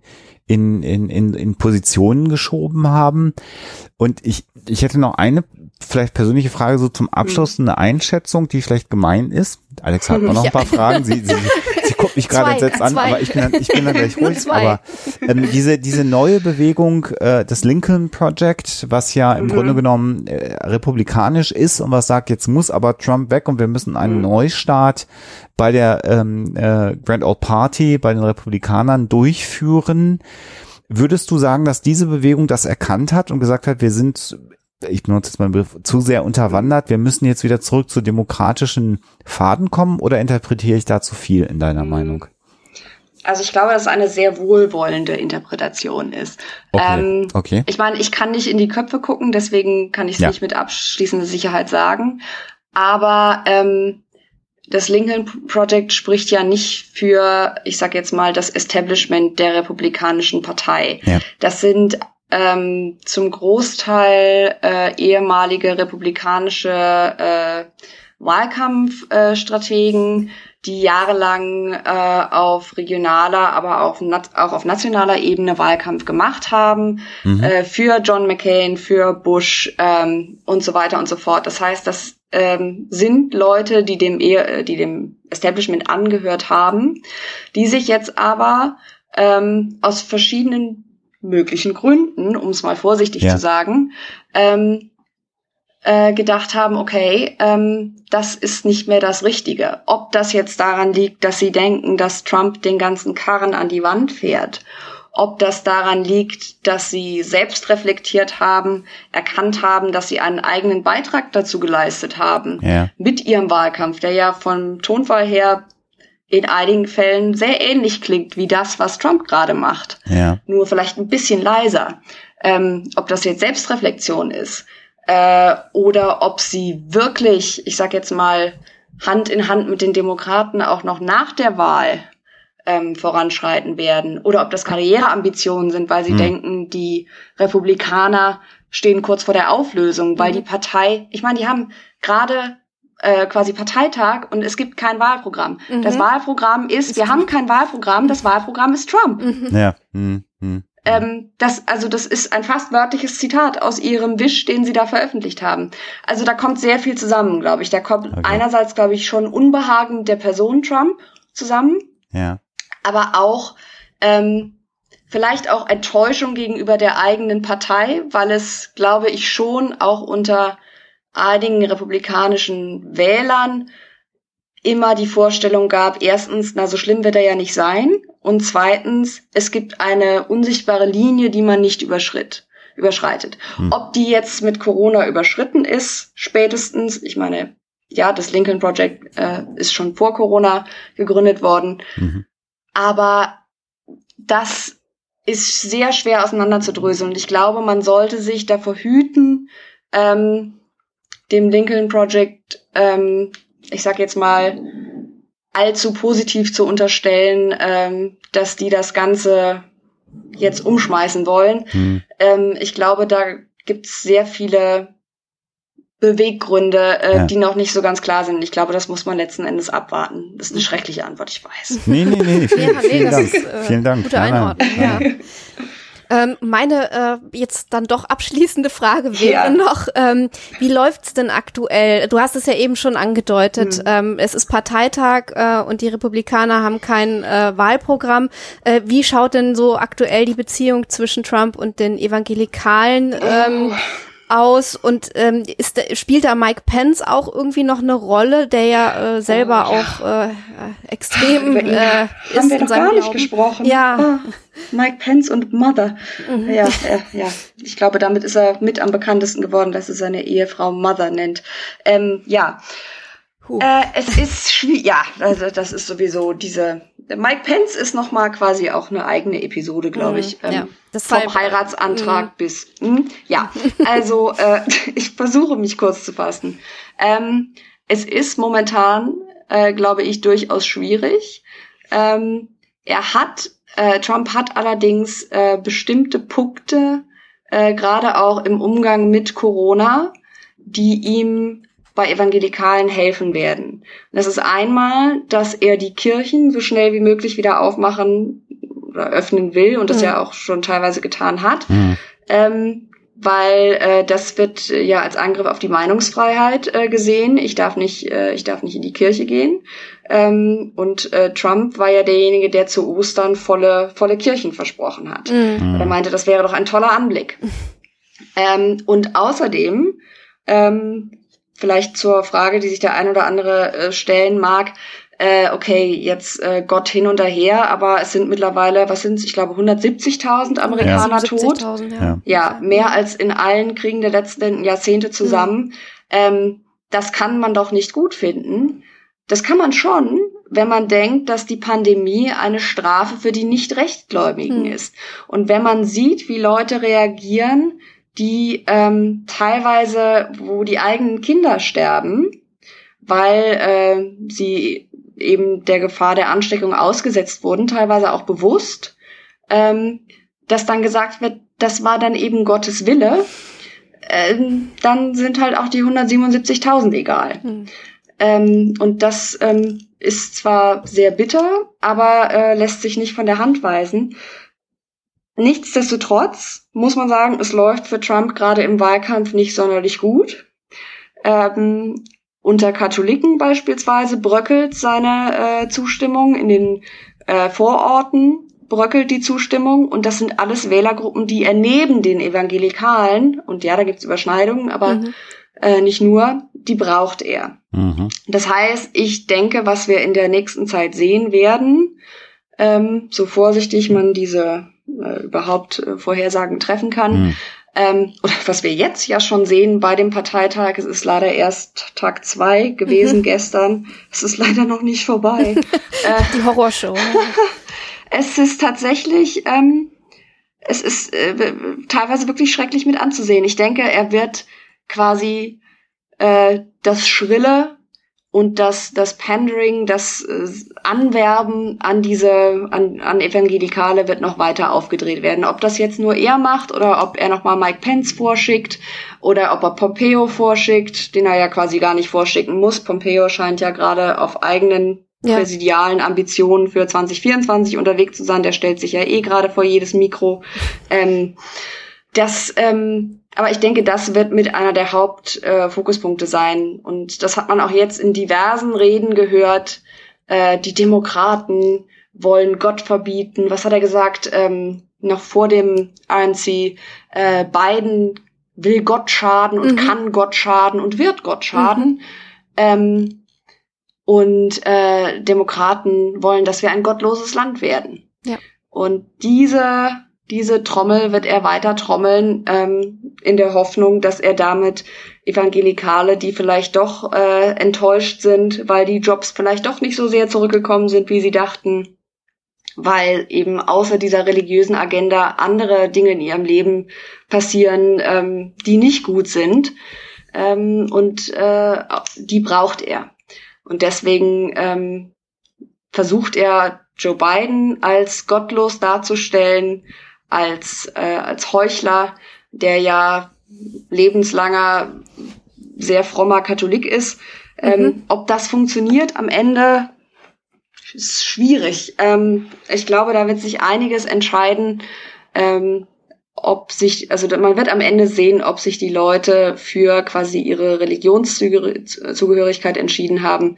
in, in, in, in Positionen geschoben haben. Und ich, ich hätte noch eine vielleicht persönliche Frage so zum Abschluss, eine Einschätzung, die vielleicht gemein ist. Alex hat noch ein paar Fragen. Sie, sie guckt mich gerade entsetzt an, aber ich bin dann, ich bin dann gleich ruhig. Aber ähm, diese, diese neue Bewegung, äh, das Lincoln Project, was ja im mhm. Grunde genommen äh, republikanisch ist und was sagt, jetzt muss aber Trump weg und wir müssen einen mhm. Neustart bei der ähm, äh, Grand Old Party, bei den Republikanern durchführen. Würdest du sagen, dass diese Bewegung das erkannt hat und gesagt hat, wir sind, ich benutze jetzt meinen Begriff, zu sehr unterwandert, wir müssen jetzt wieder zurück zu demokratischen Faden kommen oder interpretiere ich da zu viel in deiner mhm. Meinung? Also ich glaube, dass es eine sehr wohlwollende Interpretation ist. Okay. Ähm, okay. Ich meine, ich kann nicht in die Köpfe gucken, deswegen kann ich es ja. nicht mit abschließender Sicherheit sagen. Aber ähm, das Lincoln Project spricht ja nicht für, ich sag jetzt mal, das Establishment der Republikanischen Partei. Ja. Das sind ähm, zum Großteil äh, ehemalige republikanische äh, Wahlkampfstrategen, äh, die jahrelang äh, auf regionaler, aber auch, auch auf nationaler Ebene Wahlkampf gemacht haben, mhm. äh, für John McCain, für Bush ähm, und so weiter und so fort. Das heißt, das ähm, sind Leute, die dem, e die dem Establishment angehört haben, die sich jetzt aber ähm, aus verschiedenen möglichen Gründen, um es mal vorsichtig ja. zu sagen, ähm, äh, gedacht haben, okay, ähm, das ist nicht mehr das Richtige. Ob das jetzt daran liegt, dass sie denken, dass Trump den ganzen Karren an die Wand fährt ob das daran liegt, dass sie selbst reflektiert haben, erkannt haben, dass sie einen eigenen Beitrag dazu geleistet haben ja. mit ihrem Wahlkampf, der ja vom Tonfall her in einigen Fällen sehr ähnlich klingt wie das, was Trump gerade macht. Ja. Nur vielleicht ein bisschen leiser. Ähm, ob das jetzt Selbstreflexion ist äh, oder ob sie wirklich, ich sag jetzt mal, Hand in Hand mit den Demokraten auch noch nach der Wahl ähm, voranschreiten werden oder ob das Karriereambitionen sind, weil sie mhm. denken, die Republikaner stehen kurz vor der Auflösung, weil mhm. die Partei, ich meine, die haben gerade äh, quasi Parteitag und es gibt kein Wahlprogramm. Mhm. Das Wahlprogramm ist, wir haben kein Wahlprogramm, das Wahlprogramm ist Trump. Mhm. Ja. Mhm. mhm. Ähm, das, also das ist ein fast wörtliches Zitat aus ihrem Wisch, den sie da veröffentlicht haben. Also da kommt sehr viel zusammen, glaube ich. Da kommt okay. einerseits, glaube ich, schon Unbehagen der Person Trump zusammen. Ja aber auch ähm, vielleicht auch Enttäuschung gegenüber der eigenen Partei, weil es, glaube ich, schon auch unter einigen republikanischen Wählern immer die Vorstellung gab, erstens, na, so schlimm wird er ja nicht sein. Und zweitens, es gibt eine unsichtbare Linie, die man nicht überschritt, überschreitet. Hm. Ob die jetzt mit Corona überschritten ist, spätestens, ich meine, ja, das Lincoln Project äh, ist schon vor Corona gegründet worden. Mhm. Aber das ist sehr schwer auseinanderzudröseln. Und ich glaube, man sollte sich davor hüten, ähm, dem Lincoln Project, ähm, ich sag jetzt mal, allzu positiv zu unterstellen, ähm, dass die das Ganze jetzt umschmeißen wollen. Hm. Ähm, ich glaube, da gibt's sehr viele Beweggründe, äh, ja. die noch nicht so ganz klar sind. Ich glaube, das muss man letzten Endes abwarten. Das ist eine schreckliche Antwort, ich weiß. Nee, nee, nee. Vielen, ja, nee, vielen Dank. Ist, äh, vielen Dank. Gute Einordnung, ja. Ähm, meine äh, jetzt dann doch abschließende Frage wäre Ja. noch, ähm, wie läuft's denn aktuell? Du hast es ja eben schon angedeutet. Mhm. Ähm, es ist Parteitag äh, und die Republikaner haben kein äh, Wahlprogramm. Äh, wie schaut denn so aktuell die Beziehung zwischen Trump und den Evangelikalen ähm, aus? Und ähm, ist, spielt da Mike Pence auch irgendwie noch eine Rolle, der ja äh, selber Oh, ja. auch äh, extrem Über ihn äh, haben ist wir in noch gar nicht Glauben. gesprochen. Ja. Ah, Mike Pence und Mother. Mhm. Ja, ja, ja. Ich glaube, damit ist er mit am bekanntesten geworden, dass er seine Ehefrau Mother nennt. Ähm, ja. Äh, es ist schwierig. Ja, also das ist sowieso diese. Mike Pence ist noch mal quasi auch eine eigene Episode, glaube Mhm, ich. Ähm, ja. Deshalb- vom Heiratsantrag Mhm. bis. Hm, ja, also äh, ich versuche mich kurz zu fassen. Ähm, es ist momentan, äh, glaube ich, durchaus schwierig. Ähm, er hat, äh, Trump hat allerdings äh, bestimmte Punkte, äh, gerade auch im Umgang mit Corona, die ihm bei Evangelikalen helfen werden. Das ist einmal, dass er die Kirchen so schnell wie möglich wieder aufmachen oder öffnen will und das Mhm. ja auch schon teilweise getan hat Hm. ähm, weil äh, das wird äh, ja als Angriff auf die Meinungsfreiheit äh, gesehen. Ich darf nicht, äh, ich darf nicht in die Kirche gehen. Ähm, und äh, Trump war ja derjenige, der zu Ostern volle, volle Kirchen versprochen hat. Mhm. Er meinte, das wäre doch ein toller Anblick. Ähm, und außerdem, ähm, vielleicht zur Frage, die sich der ein oder andere äh, stellen mag, äh, okay, jetzt äh, Gott hin und her, aber es sind mittlerweile, was sind ich glaube, 170.000 Amerikaner tot. 77.000, Ja. Ja, mehr als in allen Kriegen der letzten Jahrzehnte zusammen. Ähm, das kann man doch nicht gut finden. Das kann man schon, wenn man denkt, dass die Pandemie eine Strafe für die Nicht-Rechtgläubigen Hm. ist. Und wenn man sieht, wie Leute reagieren, die ähm, teilweise, wo die eigenen Kinder sterben, weil äh, sie eben der Gefahr der Ansteckung ausgesetzt wurden, teilweise auch bewusst, ähm, dass dann gesagt wird, das war dann eben Gottes Wille, ähm, dann sind halt auch die 177.000 egal. Hm. Ähm, und das ähm, ist zwar sehr bitter, aber äh, lässt sich nicht von der Hand weisen. Nichtsdestotrotz muss man sagen, es läuft für Trump gerade im Wahlkampf nicht sonderlich gut. Ähm, unter Katholiken beispielsweise bröckelt seine äh, Zustimmung in den äh, Vororten bröckelt die Zustimmung und das sind alles Wählergruppen, die er neben den Evangelikalen und ja, da gibt's Überschneidungen, aber Mhm. äh, nicht nur, die braucht er. Mhm. Das heißt, ich denke, was wir in der nächsten Zeit sehen werden, ähm, so vorsichtig man diese äh, überhaupt äh, Vorhersagen treffen kann, Hm. ähm, oder was wir jetzt ja schon sehen bei dem Parteitag, es ist leider erst Tag zwei gewesen gestern, es ist leider noch nicht vorbei. äh, Die Horrorshow. es ist tatsächlich, ähm, es ist äh, teilweise wirklich schrecklich mit anzusehen. Ich denke, er wird quasi äh, das Schrille und das, das Pandering, das äh, Anwerben an diese, an, an Evangelikale wird noch weiter aufgedreht werden. Ob das jetzt nur er macht oder ob er nochmal Mike Pence vorschickt oder ob er Pompeo vorschickt, den er ja quasi gar nicht vorschicken muss. Pompeo scheint ja gerade auf eigenen Ja. präsidialen Ambitionen für 2024 unterwegs zu sein. Der stellt sich ja eh gerade vor jedes Mikro. Ähm, das, ähm, aber ich denke, das wird mit einer der Hauptfokuspunkte äh, sein. Und das hat man auch jetzt in diversen Reden gehört. Äh, die Demokraten wollen Gott verbieten. Was hat er gesagt? Ähm, noch vor dem RNC. Äh, Biden will Gott schaden und Mhm. kann Gott schaden und wird Gott schaden. Ähm, und äh, Demokraten wollen, dass wir ein gottloses Land werden. Ja. Und diese, diese Trommel wird er weiter trommeln, ähm, in der Hoffnung, dass er damit Evangelikale, die vielleicht doch äh, enttäuscht sind, weil die Jobs vielleicht doch nicht so sehr zurückgekommen sind, wie sie dachten, weil eben außer dieser religiösen Agenda andere Dinge in ihrem Leben passieren, ähm, die nicht gut sind. Ähm, und äh, die braucht er. Und deswegen ähm, versucht er Joe Biden als gottlos darzustellen, als, äh, als Heuchler, der ja lebenslanger, sehr frommer Katholik ist. Ähm, Mhm. ob das funktioniert am Ende, ist schwierig. Ähm, ich glaube, da wird sich einiges entscheiden. Ähm, ob sich, also man wird am Ende sehen, ob sich die Leute für quasi ihre Religionszugehörigkeit entschieden haben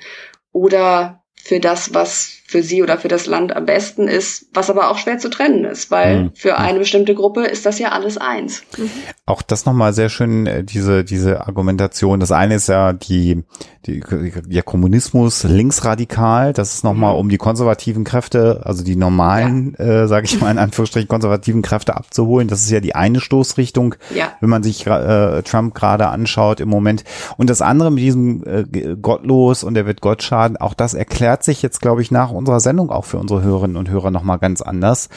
oder für das, was für sie oder für das Land am besten ist, was aber auch schwer zu trennen ist, weil mhm. für eine bestimmte Gruppe ist das ja alles eins. Mhm. Auch das nochmal sehr schön, äh, diese, diese Argumentation. Das eine ist ja die, die, der Kommunismus linksradikal. Das ist nochmal, mhm. um die konservativen Kräfte, also die normalen, ja. äh, sage ich mal in Anführungsstrichen, konservativen Kräfte abzuholen. Das ist ja die eine Stoßrichtung, ja. wenn man sich äh, Trump gerade anschaut im Moment. Und das andere mit diesem äh, Gottlos und der wird Gott schaden, auch das erklärt sich jetzt, glaube ich, nach unserer Sendung auch für unsere Hörerinnen und Hörer nochmal ganz anders,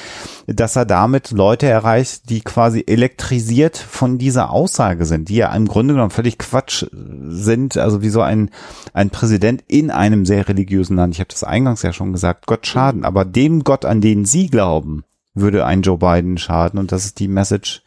dass er damit Leute erreicht, die quasi elektrisiert von dieser Aussage sind, die ja im Grunde genommen völlig Quatsch sind. Also wie so ein, ein Präsident in einem sehr religiösen Land. Ich habe das eingangs ja schon gesagt, Gott schaden. Aber dem Gott, an den Sie glauben, würde ein Joe Biden schaden. Und das ist die Message,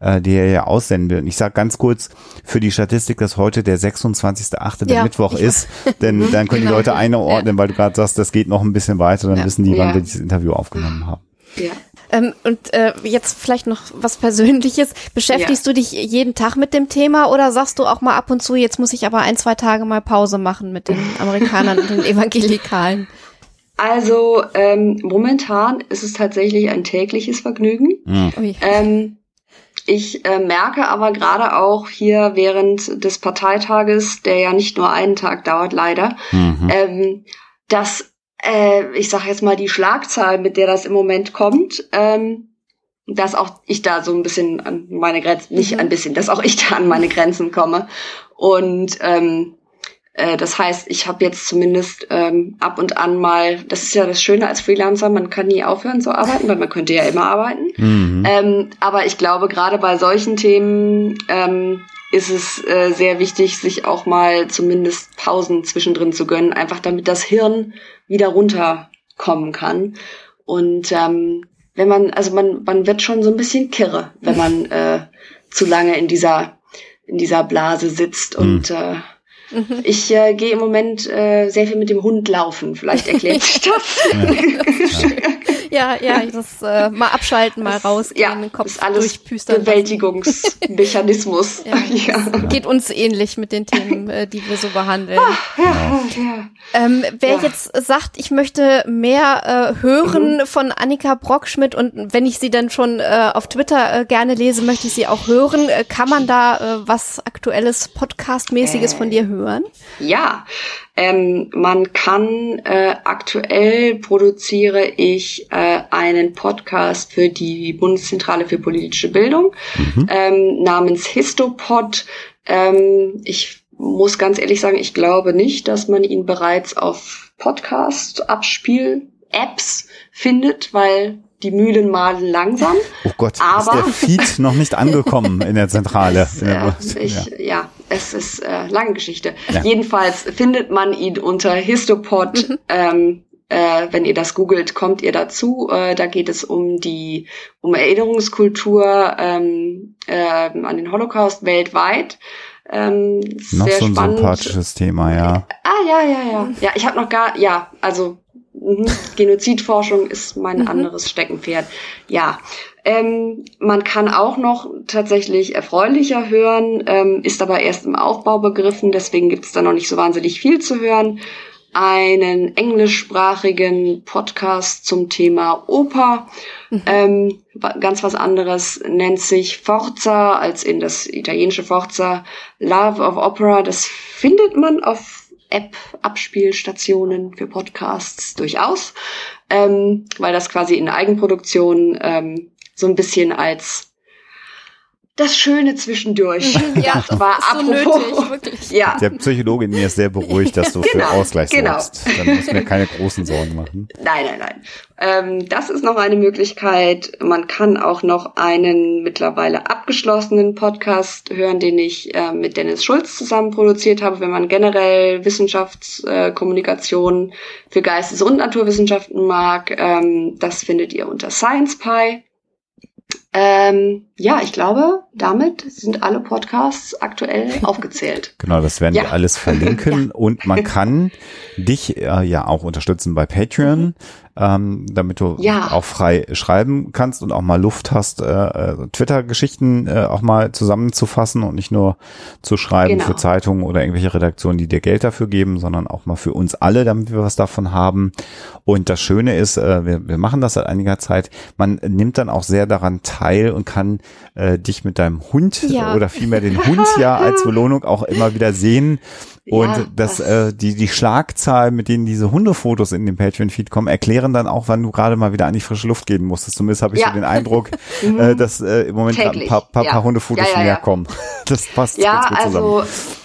äh, die er ja aussenden will. Und ich sage ganz kurz für die Statistik, dass heute der 26.8. der ja, Mittwoch ist, denn dann können genau. die Leute einordnen, ja. weil du gerade sagst, das geht noch ein bisschen weiter, dann ja. wissen die, wann wir dieses Interview aufgenommen haben. Ja. Ähm, und äh, jetzt vielleicht noch was Persönliches. Beschäftigst ja. du dich jeden Tag mit dem Thema oder sagst du auch mal ab und zu, jetzt muss ich aber ein, zwei Tage mal Pause machen mit den Amerikanern und den Evangelikalen? Also ähm, momentan ist es tatsächlich ein tägliches Vergnügen. Mhm. Ähm, ich äh, merke aber gerade auch hier während des Parteitages, der ja nicht nur einen Tag dauert, leider, mhm. ähm, dass äh, ich sage jetzt mal die Schlagzahl, mit der das im Moment kommt, ähm, dass auch ich da so ein bisschen an meine Grenzen, nicht mhm. ein bisschen, dass auch ich da an meine Grenzen komme. Und ähm, äh, das heißt, ich habe jetzt zumindest ähm, ab und an mal, das ist ja das Schöne als Freelancer, man kann nie aufhören zu arbeiten, weil man könnte ja immer arbeiten. Mhm. Ähm, aber ich glaube, gerade bei solchen Themen ähm, ist es äh, sehr wichtig, sich auch mal zumindest Pausen zwischendrin zu gönnen, einfach damit das Hirn wieder runterkommen kann. Und ähm, wenn man, also man, man wird schon so ein bisschen kirre, wenn man äh, zu lange in dieser in dieser Blase sitzt und mhm. äh, Mhm. Ich äh, gehe im Moment äh, sehr viel mit dem Hund laufen. Vielleicht erklärt sich das. ja, ja, das äh, mal abschalten, mal rausgehen, ja, den Kopf ist alles durchpüstern. Bewältigungsmechanismus. ja, ja. Geht uns ähnlich mit den Themen, äh, die wir so behandeln. Ach, ja, ja. Ähm, wer ja. jetzt sagt, ich möchte mehr äh, hören mhm. von Annika Brockschmidt und wenn ich sie dann schon äh, auf Twitter äh, gerne lese, möchte ich sie auch hören. Äh, kann man da äh, was aktuelles Podcastmäßiges von dir hören? Ja, ähm, man kann äh, aktuell produziere ich äh, einen Podcast für die Bundeszentrale für politische Bildung mhm. ähm, namens Histopod. Ähm, ich muss ganz ehrlich sagen, ich glaube nicht, dass man ihn bereits auf Podcast-Abspiel-Apps findet, weil die Mühlen malen langsam. Oh Gott, aber ist der Feed noch nicht angekommen in der Zentrale. Ist, äh, ich, ja. ja. es ist äh, lange Geschichte. Ja. Jedenfalls findet man ihn unter Histopod. Mhm. Ähm, äh, wenn ihr das googelt, kommt ihr dazu. Äh, da geht es um die um Erinnerungskultur ähm, äh, an den Holocaust weltweit. Ähm, noch sehr so ein spannend. sympathisches Thema, ja. Ah ja, ja, ja. Ja, ich habe noch gar, ja, also Mhm. Genozidforschung ist mein mhm. anderes Steckenpferd. Ja, ähm, man kann auch noch tatsächlich erfreulicher hören, ähm, ist aber erst im Aufbau begriffen, deswegen gibt es da noch nicht so wahnsinnig viel zu hören. Einen englischsprachigen Podcast zum Thema Oper. Mhm. Ähm, ganz was anderes nennt sich Forza, als in das italienische Forza Love of Opera. Das findet man auf App-Abspielstationen für Podcasts durchaus, ähm, weil das quasi in Eigenproduktion ähm, so ein bisschen als das Schöne zwischendurch. Ja, das war so apropos. Nötig, ja. Der Psychologe in mir ist sehr beruhigt, dass du genau, für Ausgleich genau. sorgst. Dann musst du mir keine großen Sorgen machen. Nein, nein, nein. Ähm, das ist noch eine Möglichkeit. Man kann auch noch einen mittlerweile abgeschlossenen Podcast hören, den ich äh, mit Dennis Schulz zusammen produziert habe, wenn man generell Wissenschaftskommunikation äh, für Geistes- und Naturwissenschaften mag. Ähm, das findet ihr unter SciencePy. Ähm, ja, ich glaube, damit sind alle Podcasts aktuell aufgezählt. Genau, das werden ja. wir alles verlinken ja. und man kann dich äh, ja auch unterstützen bei Patreon. Ähm, damit du Ja. auch frei schreiben kannst und auch mal Luft hast, äh, äh, Twitter-Geschichten äh, auch mal zusammenzufassen und nicht nur zu schreiben Genau. für Zeitungen oder irgendwelche Redaktionen, die dir Geld dafür geben, sondern auch mal für uns alle, damit wir was davon haben. Und das Schöne ist, äh, wir, wir machen das seit einiger Zeit, man nimmt dann auch sehr daran teil und kann äh, dich mit deinem Hund Ja. oder vielmehr den Hund ja als Belohnung auch immer wieder sehen. Und Ja, das, das- äh, die, die Schlagzahl, mit denen diese Hundefotos in den Patreon-Feed kommen, erklären dann auch, wann du gerade mal wieder an die frische Luft gehen musstest. Zumindest habe ich Ja. so den Eindruck, äh, dass äh, im Moment gerade ein paar, paar, Ja. paar Hundefotos Ja, mehr kommen. Das passt Ja, ganz gut zusammen. also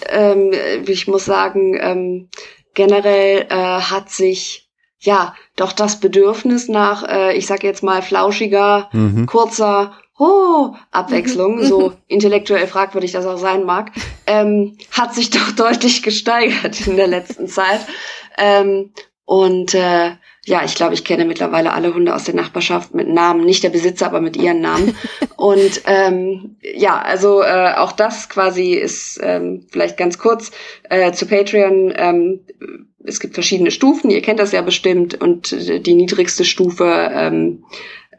ähm, ich muss sagen, ähm, generell äh, hat sich ja doch das Bedürfnis nach, äh, ich sag jetzt mal, flauschiger, Mhm. kurzer Oh, Abwechslung, so intellektuell fragwürdig das auch sein mag, ähm, hat sich doch deutlich gesteigert in der letzten Zeit. Ähm, und äh, ja, ich glaube, ich kenne mittlerweile alle Hunde aus der Nachbarschaft mit Namen, nicht der Besitzer, aber mit ihren Namen. Und ähm, ja, also äh, auch das quasi ist ähm, vielleicht ganz kurz äh, zu Patreon. Ähm, es gibt verschiedene Stufen, ihr kennt das ja bestimmt, und äh, die niedrigste Stufe ähm,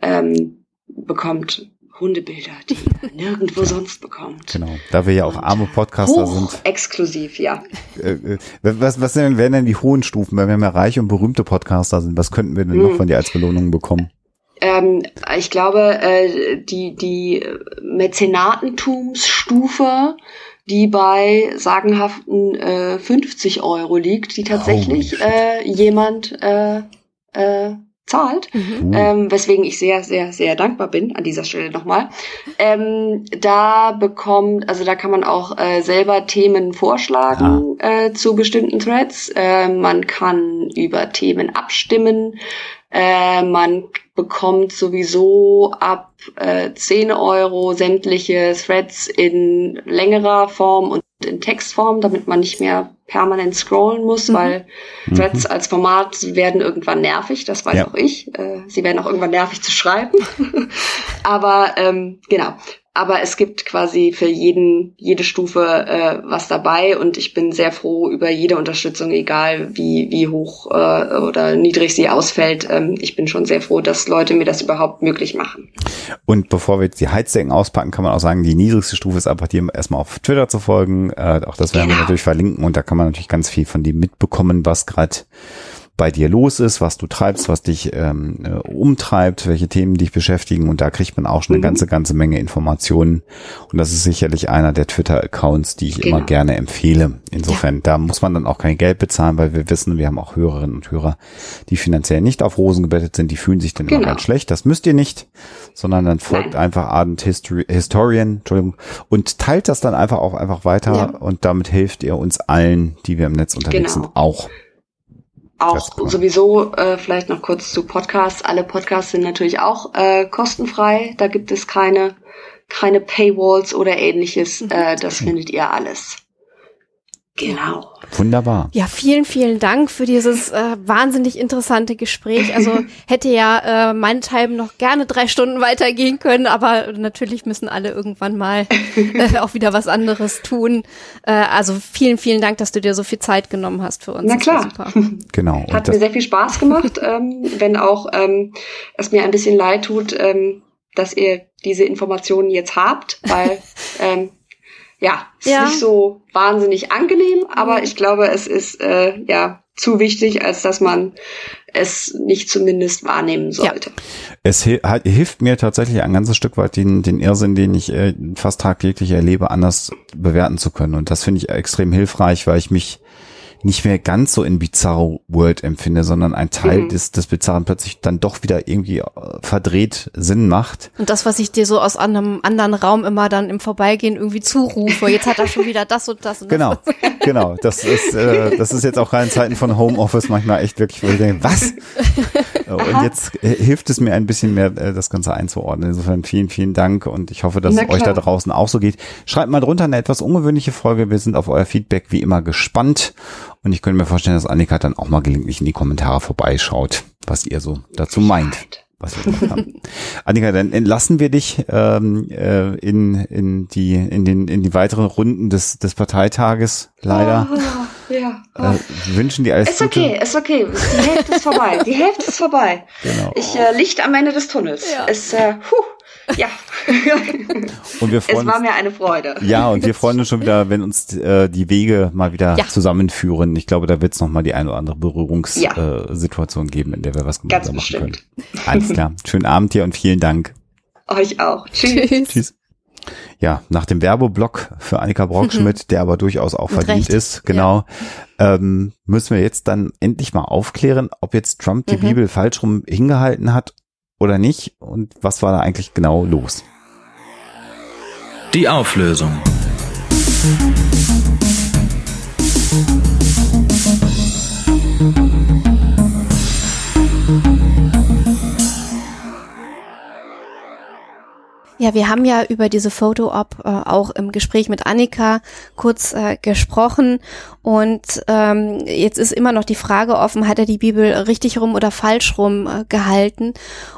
ähm, bekommt Hundebilder, die ihr nirgendwo sonst bekommt. Genau, da wir ja auch arme Podcaster sind. exklusiv, ja. Äh, äh, was, was denn, wären denn die hohen Stufen, weil wir ja reich und berühmte Podcaster sind? Was könnten wir denn noch Hm. von dir als Belohnung bekommen? Ähm, ich glaube, äh, die, die Mäzenatentumsstufe, die bei sagenhaften äh, 50 Euro liegt, die tatsächlich shit. äh, jemand äh, äh, zahlt. Mhm. Ähm, weswegen ich sehr, sehr, sehr dankbar bin an dieser Stelle nochmal. Ähm, da bekommt, also da kann man auch äh, selber Themen vorschlagen äh, zu bestimmten Threads. Äh, man kann über Themen abstimmen. Äh, man bekommt sowieso ab äh, 10 Euro sämtliche Threads in längerer Form und in Textform, damit man nicht mehr permanent scrollen muss, Mhm. weil Threads als Format werden irgendwann nervig, das weiß Ja. auch ich. Äh, sie werden auch irgendwann nervig zu schreiben. Aber ähm, genau. Aber es gibt quasi für jeden, jede Stufe äh, was dabei und ich bin sehr froh über jede Unterstützung, egal wie, wie hoch äh, oder niedrig sie ausfällt. Ähm, ich bin schon sehr froh, dass Leute mir das überhaupt möglich machen. Und bevor wir jetzt die Heizdecken auspacken, kann man auch sagen, die niedrigste Stufe ist einfach dir erstmal auf Twitter zu folgen. Äh, auch das werden wir Genau. natürlich verlinken und da kann man natürlich ganz viel von dem mitbekommen, was gerade bei dir los ist, was du treibst, was dich ähm, äh, umtreibt, welche Themen dich beschäftigen und da kriegt man auch schon eine Mhm. ganze, ganze Menge Informationen und das ist sicherlich einer der Twitter-Accounts, die ich immer Genau. gerne empfehle. Insofern, da muss man dann auch kein Geld bezahlen, weil wir wissen, wir haben auch Hörerinnen und Hörer, die finanziell nicht auf Rosen gebettet sind, die fühlen sich dann immer Genau. ganz schlecht. Das müsst ihr nicht, sondern dann folgt Nein. einfach Ardent History, Historian, Entschuldigung, und teilt das dann einfach auch einfach weiter Ja. und damit hilft ihr uns allen, die wir im Netz unterwegs Genau. sind, auch. Auch cool. sowieso äh, vielleicht noch kurz zu Podcasts. Alle Podcasts sind natürlich auch äh, kostenfrei. Da gibt es keine keine Paywalls oder ähnliches. Äh, das findet ihr alles. Genau. Wunderbar. Ja, vielen, vielen Dank für dieses äh, wahnsinnig interessante Gespräch. Also hätte ja äh, meinethalben noch gerne drei Stunden weitergehen können, aber natürlich müssen alle irgendwann mal äh, auch wieder was anderes tun. Äh, also vielen, vielen Dank, dass du dir so viel Zeit genommen hast für uns. Na klar. Super. Genau. Hat mir sehr viel Spaß gemacht, ähm, wenn auch ähm, es mir ein bisschen leid tut, ähm, dass ihr diese Informationen jetzt habt, weil ähm, ja, es Ja. ist nicht so wahnsinnig angenehm, aber ich glaube, es ist äh, ja zu wichtig, als dass man es nicht zumindest wahrnehmen sollte. es hi- hat- hilft mir tatsächlich ein ganzes Stück weit den, den Irrsinn, den ich äh, fast tagtäglich erlebe, anders bewerten zu können. Und das finde ich extrem hilfreich, weil ich mich nicht mehr ganz so in Bizarro World empfinde, sondern ein Teil Mhm. des, des Bizarren plötzlich dann doch wieder irgendwie äh, verdreht Sinn macht. Und das, was ich dir so aus einem anderen Raum immer dann im Vorbeigehen irgendwie zurufe, jetzt hat er schon wieder das und das und Genau, das. genau. Das ist, äh, das ist jetzt auch gerade in Zeiten von Homeoffice manchmal echt wirklich, wo ich denke, was? Und jetzt äh, hilft es mir ein bisschen mehr, äh, das Ganze einzuordnen. Insofern vielen, vielen Dank und ich hoffe, dass Na es euch da draußen auch so geht. Schreibt mal drunter eine etwas ungewöhnliche Folge. Wir sind auf euer Feedback wie immer gespannt und ich könnte mir vorstellen, dass Annika dann auch mal gelegentlich in die Kommentare vorbeischaut, was ihr so dazu meint was wir gemacht haben. Annika, dann entlassen wir dich ähm, äh, in, in, die, in, den, in die weiteren Runden des, des Parteitages, leider. Ja. Äh, wünschen dir alles ist Gute. okay, ist okay. Die Hälfte ist vorbei. Die Hälfte ist vorbei. Genau. Ich äh, Licht am Ende des Tunnels. Ja. Es, äh, puh, ja. Und wir es freuen war uns. mir eine Freude. Ja, und wir freuen uns schon wieder, wenn uns äh, die Wege mal wieder Ja. zusammenführen. Ich glaube, da wird es nochmal die eine oder andere Ja. Berührungssituation äh, Situation geben, in der wir was gemeinsam Ganz machen können. bestimmt. Alles klar. Schönen Abend dir und vielen Dank. Euch auch. Tschüss. Tschüss. Tschüss. Ja, nach dem Werbeblock für Annika Brockschmidt, der aber durchaus auch Mit verdient Recht. ist, genau, ähm, müssen wir jetzt dann endlich mal aufklären, ob jetzt Trump die Mhm. Bibel falsch rum hingehalten hat oder nicht und was war da eigentlich genau los. Die Auflösung. Ja, wir haben ja über diese Foto-Op äh, auch im Gespräch mit Annika kurz äh, gesprochen und ähm, jetzt ist immer noch die Frage offen, hat er die Bibel richtig rum oder falsch rum äh, gehalten?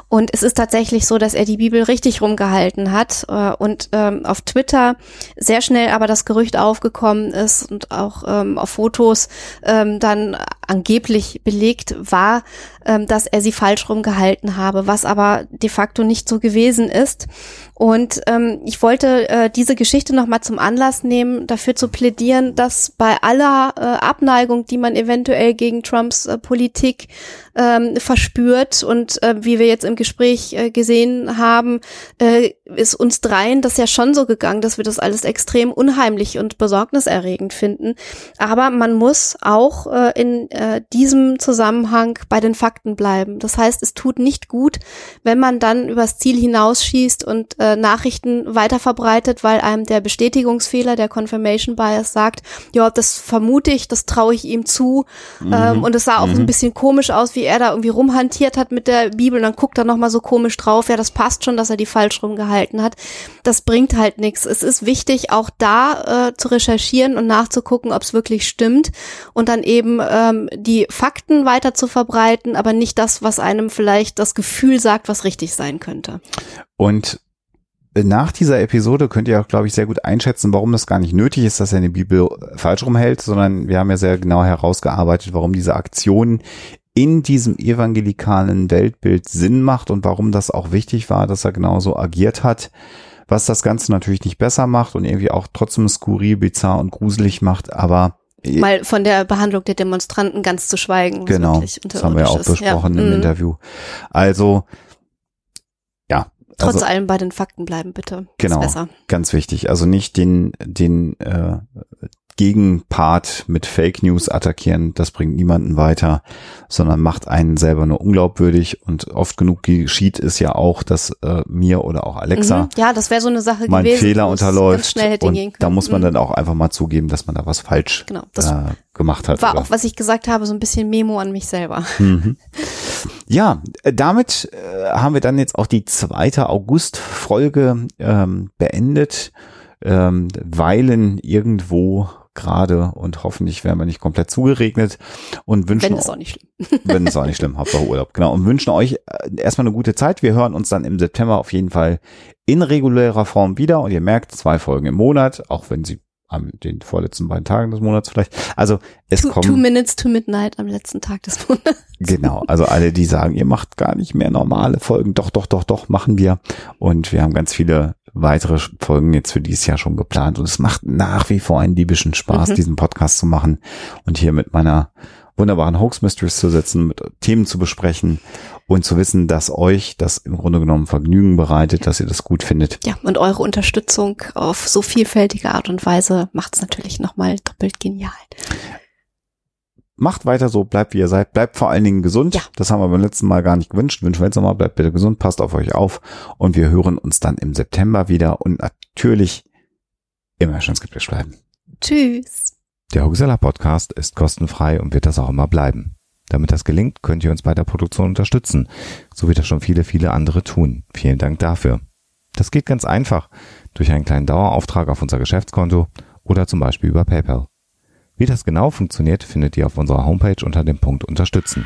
Und es ist tatsächlich so, dass er die Bibel richtig rumgehalten hat äh, und ähm, auf Twitter sehr schnell aber das Gerücht aufgekommen ist und auch ähm, auf Fotos ähm, dann angeblich belegt war, ähm, dass er sie falsch rumgehalten habe, was aber de facto nicht so gewesen ist. Und ähm, ich wollte äh, diese Geschichte nochmal zum Anlass nehmen, dafür zu plädieren, dass bei aller äh, Abneigung, die man eventuell gegen Trumps äh, Politik ähm, verspürt und äh, wie wir jetzt im Gespräch äh, gesehen haben, äh, ist uns dreien das ja schon so gegangen, dass wir das alles extrem unheimlich und besorgniserregend finden. Aber man muss auch äh, in äh, diesem Zusammenhang bei den Fakten bleiben. Das heißt, es tut nicht gut, wenn man dann übers Ziel hinausschießt und äh, Nachrichten weiter verbreitet, weil einem der Bestätigungsfehler, der Confirmation Bias sagt, ja, das vermute ich, das traue ich ihm zu. Ähm, und es sah auch so ein bisschen komisch aus, wie er da irgendwie rumhantiert hat mit der Bibel und dann guckt er nochmal so komisch drauf. Ja, das passt schon, dass er die falsch rumgehalten hat. Das bringt halt nichts. Es ist wichtig, auch da äh, zu recherchieren und nachzugucken, ob es wirklich stimmt und dann eben ähm, die Fakten weiter zu verbreiten, aber nicht das, was einem vielleicht das Gefühl sagt, was richtig sein könnte. Und nach dieser Episode könnt ihr auch, glaube ich, sehr gut einschätzen, warum das gar nicht nötig ist, dass er eine Bibel falsch rumhält, sondern wir haben ja sehr genau herausgearbeitet, warum diese Aktion in diesem evangelikalen Weltbild Sinn macht und warum das auch wichtig war, dass er genauso agiert hat, was das Ganze natürlich nicht besser macht und irgendwie auch trotzdem skurril, bizarr und gruselig macht, aber Mal von der Behandlung der Demonstranten ganz zu schweigen. Genau, das haben wir ja auch besprochen Ja, im mm. Interview. Also, ja. Trotz also, allem bei den Fakten bleiben, bitte. Genau. Ganz wichtig. Also nicht den, den äh, Gegenpart mit Fake News attackieren, das bringt niemanden weiter, sondern macht einen selber nur unglaubwürdig und oft genug geschieht es ja auch, dass äh, mir oder auch Alexa Mhm. Ja, das wäre so eine Sache mal ein gewesen. Fehler unterläuft und da muss man Mhm. dann auch einfach mal zugeben, dass man da was falsch Genau, das äh, gemacht hat. war oder- auch, was ich gesagt habe, so ein bisschen Memo an mich selber. Mhm. Ja, äh, damit äh, haben wir dann jetzt auch die zweite August-Folge ähm, beendet, ähm, weilen irgendwo gerade und hoffentlich werden wir nicht komplett zugeregnet und wünschen Wenn es auch nicht schlimm. wenn es auch nicht schlimm, Hauptsache Urlaub. Genau. Und wünschen euch äh, erstmal eine gute Zeit. Wir hören uns dann im September auf jeden Fall in regulärer Form wieder. Und ihr merkt, zwei Folgen im Monat, auch wenn sie an den vorletzten beiden Tagen des Monats vielleicht. Also es Two, kommen. two minutes to midnight am letzten Tag des Monats. Genau, also alle, die sagen, ihr macht gar nicht mehr normale Folgen, doch, doch, doch, doch, machen wir. Und wir haben ganz viele weitere Folgen jetzt für dieses Jahr schon geplant. Und es macht nach wie vor einen diebischen Spaß, Mhm. diesen Podcast zu machen und hier mit meiner wunderbaren Hoax Mistress zu sitzen, mit Themen zu besprechen und zu wissen, dass euch das im Grunde genommen Vergnügen bereitet, dass ihr das gut findet. Ja, und eure Unterstützung auf so vielfältige Art und Weise macht es natürlich nochmal doppelt genial. Macht weiter so, bleibt wie ihr seid, bleibt vor allen Dingen gesund. Ja. Das haben wir beim letzten Mal gar nicht gewünscht. Wünschen wir jetzt nochmal, bleibt bitte gesund, passt auf euch auf und wir hören uns dann im September wieder und natürlich immer schön skeptisch bleiben. Tschüss. Der Huxella Podcast ist kostenfrei und wird das auch immer bleiben. Damit das gelingt, könnt ihr uns bei der Produktion unterstützen, so wie das schon viele, viele andere tun. Vielen Dank dafür. Das geht ganz einfach durch einen kleinen Dauerauftrag auf unser Geschäftskonto oder zum Beispiel über PayPal. Wie das genau funktioniert, findet ihr auf unserer Homepage unter dem Punkt Unterstützen.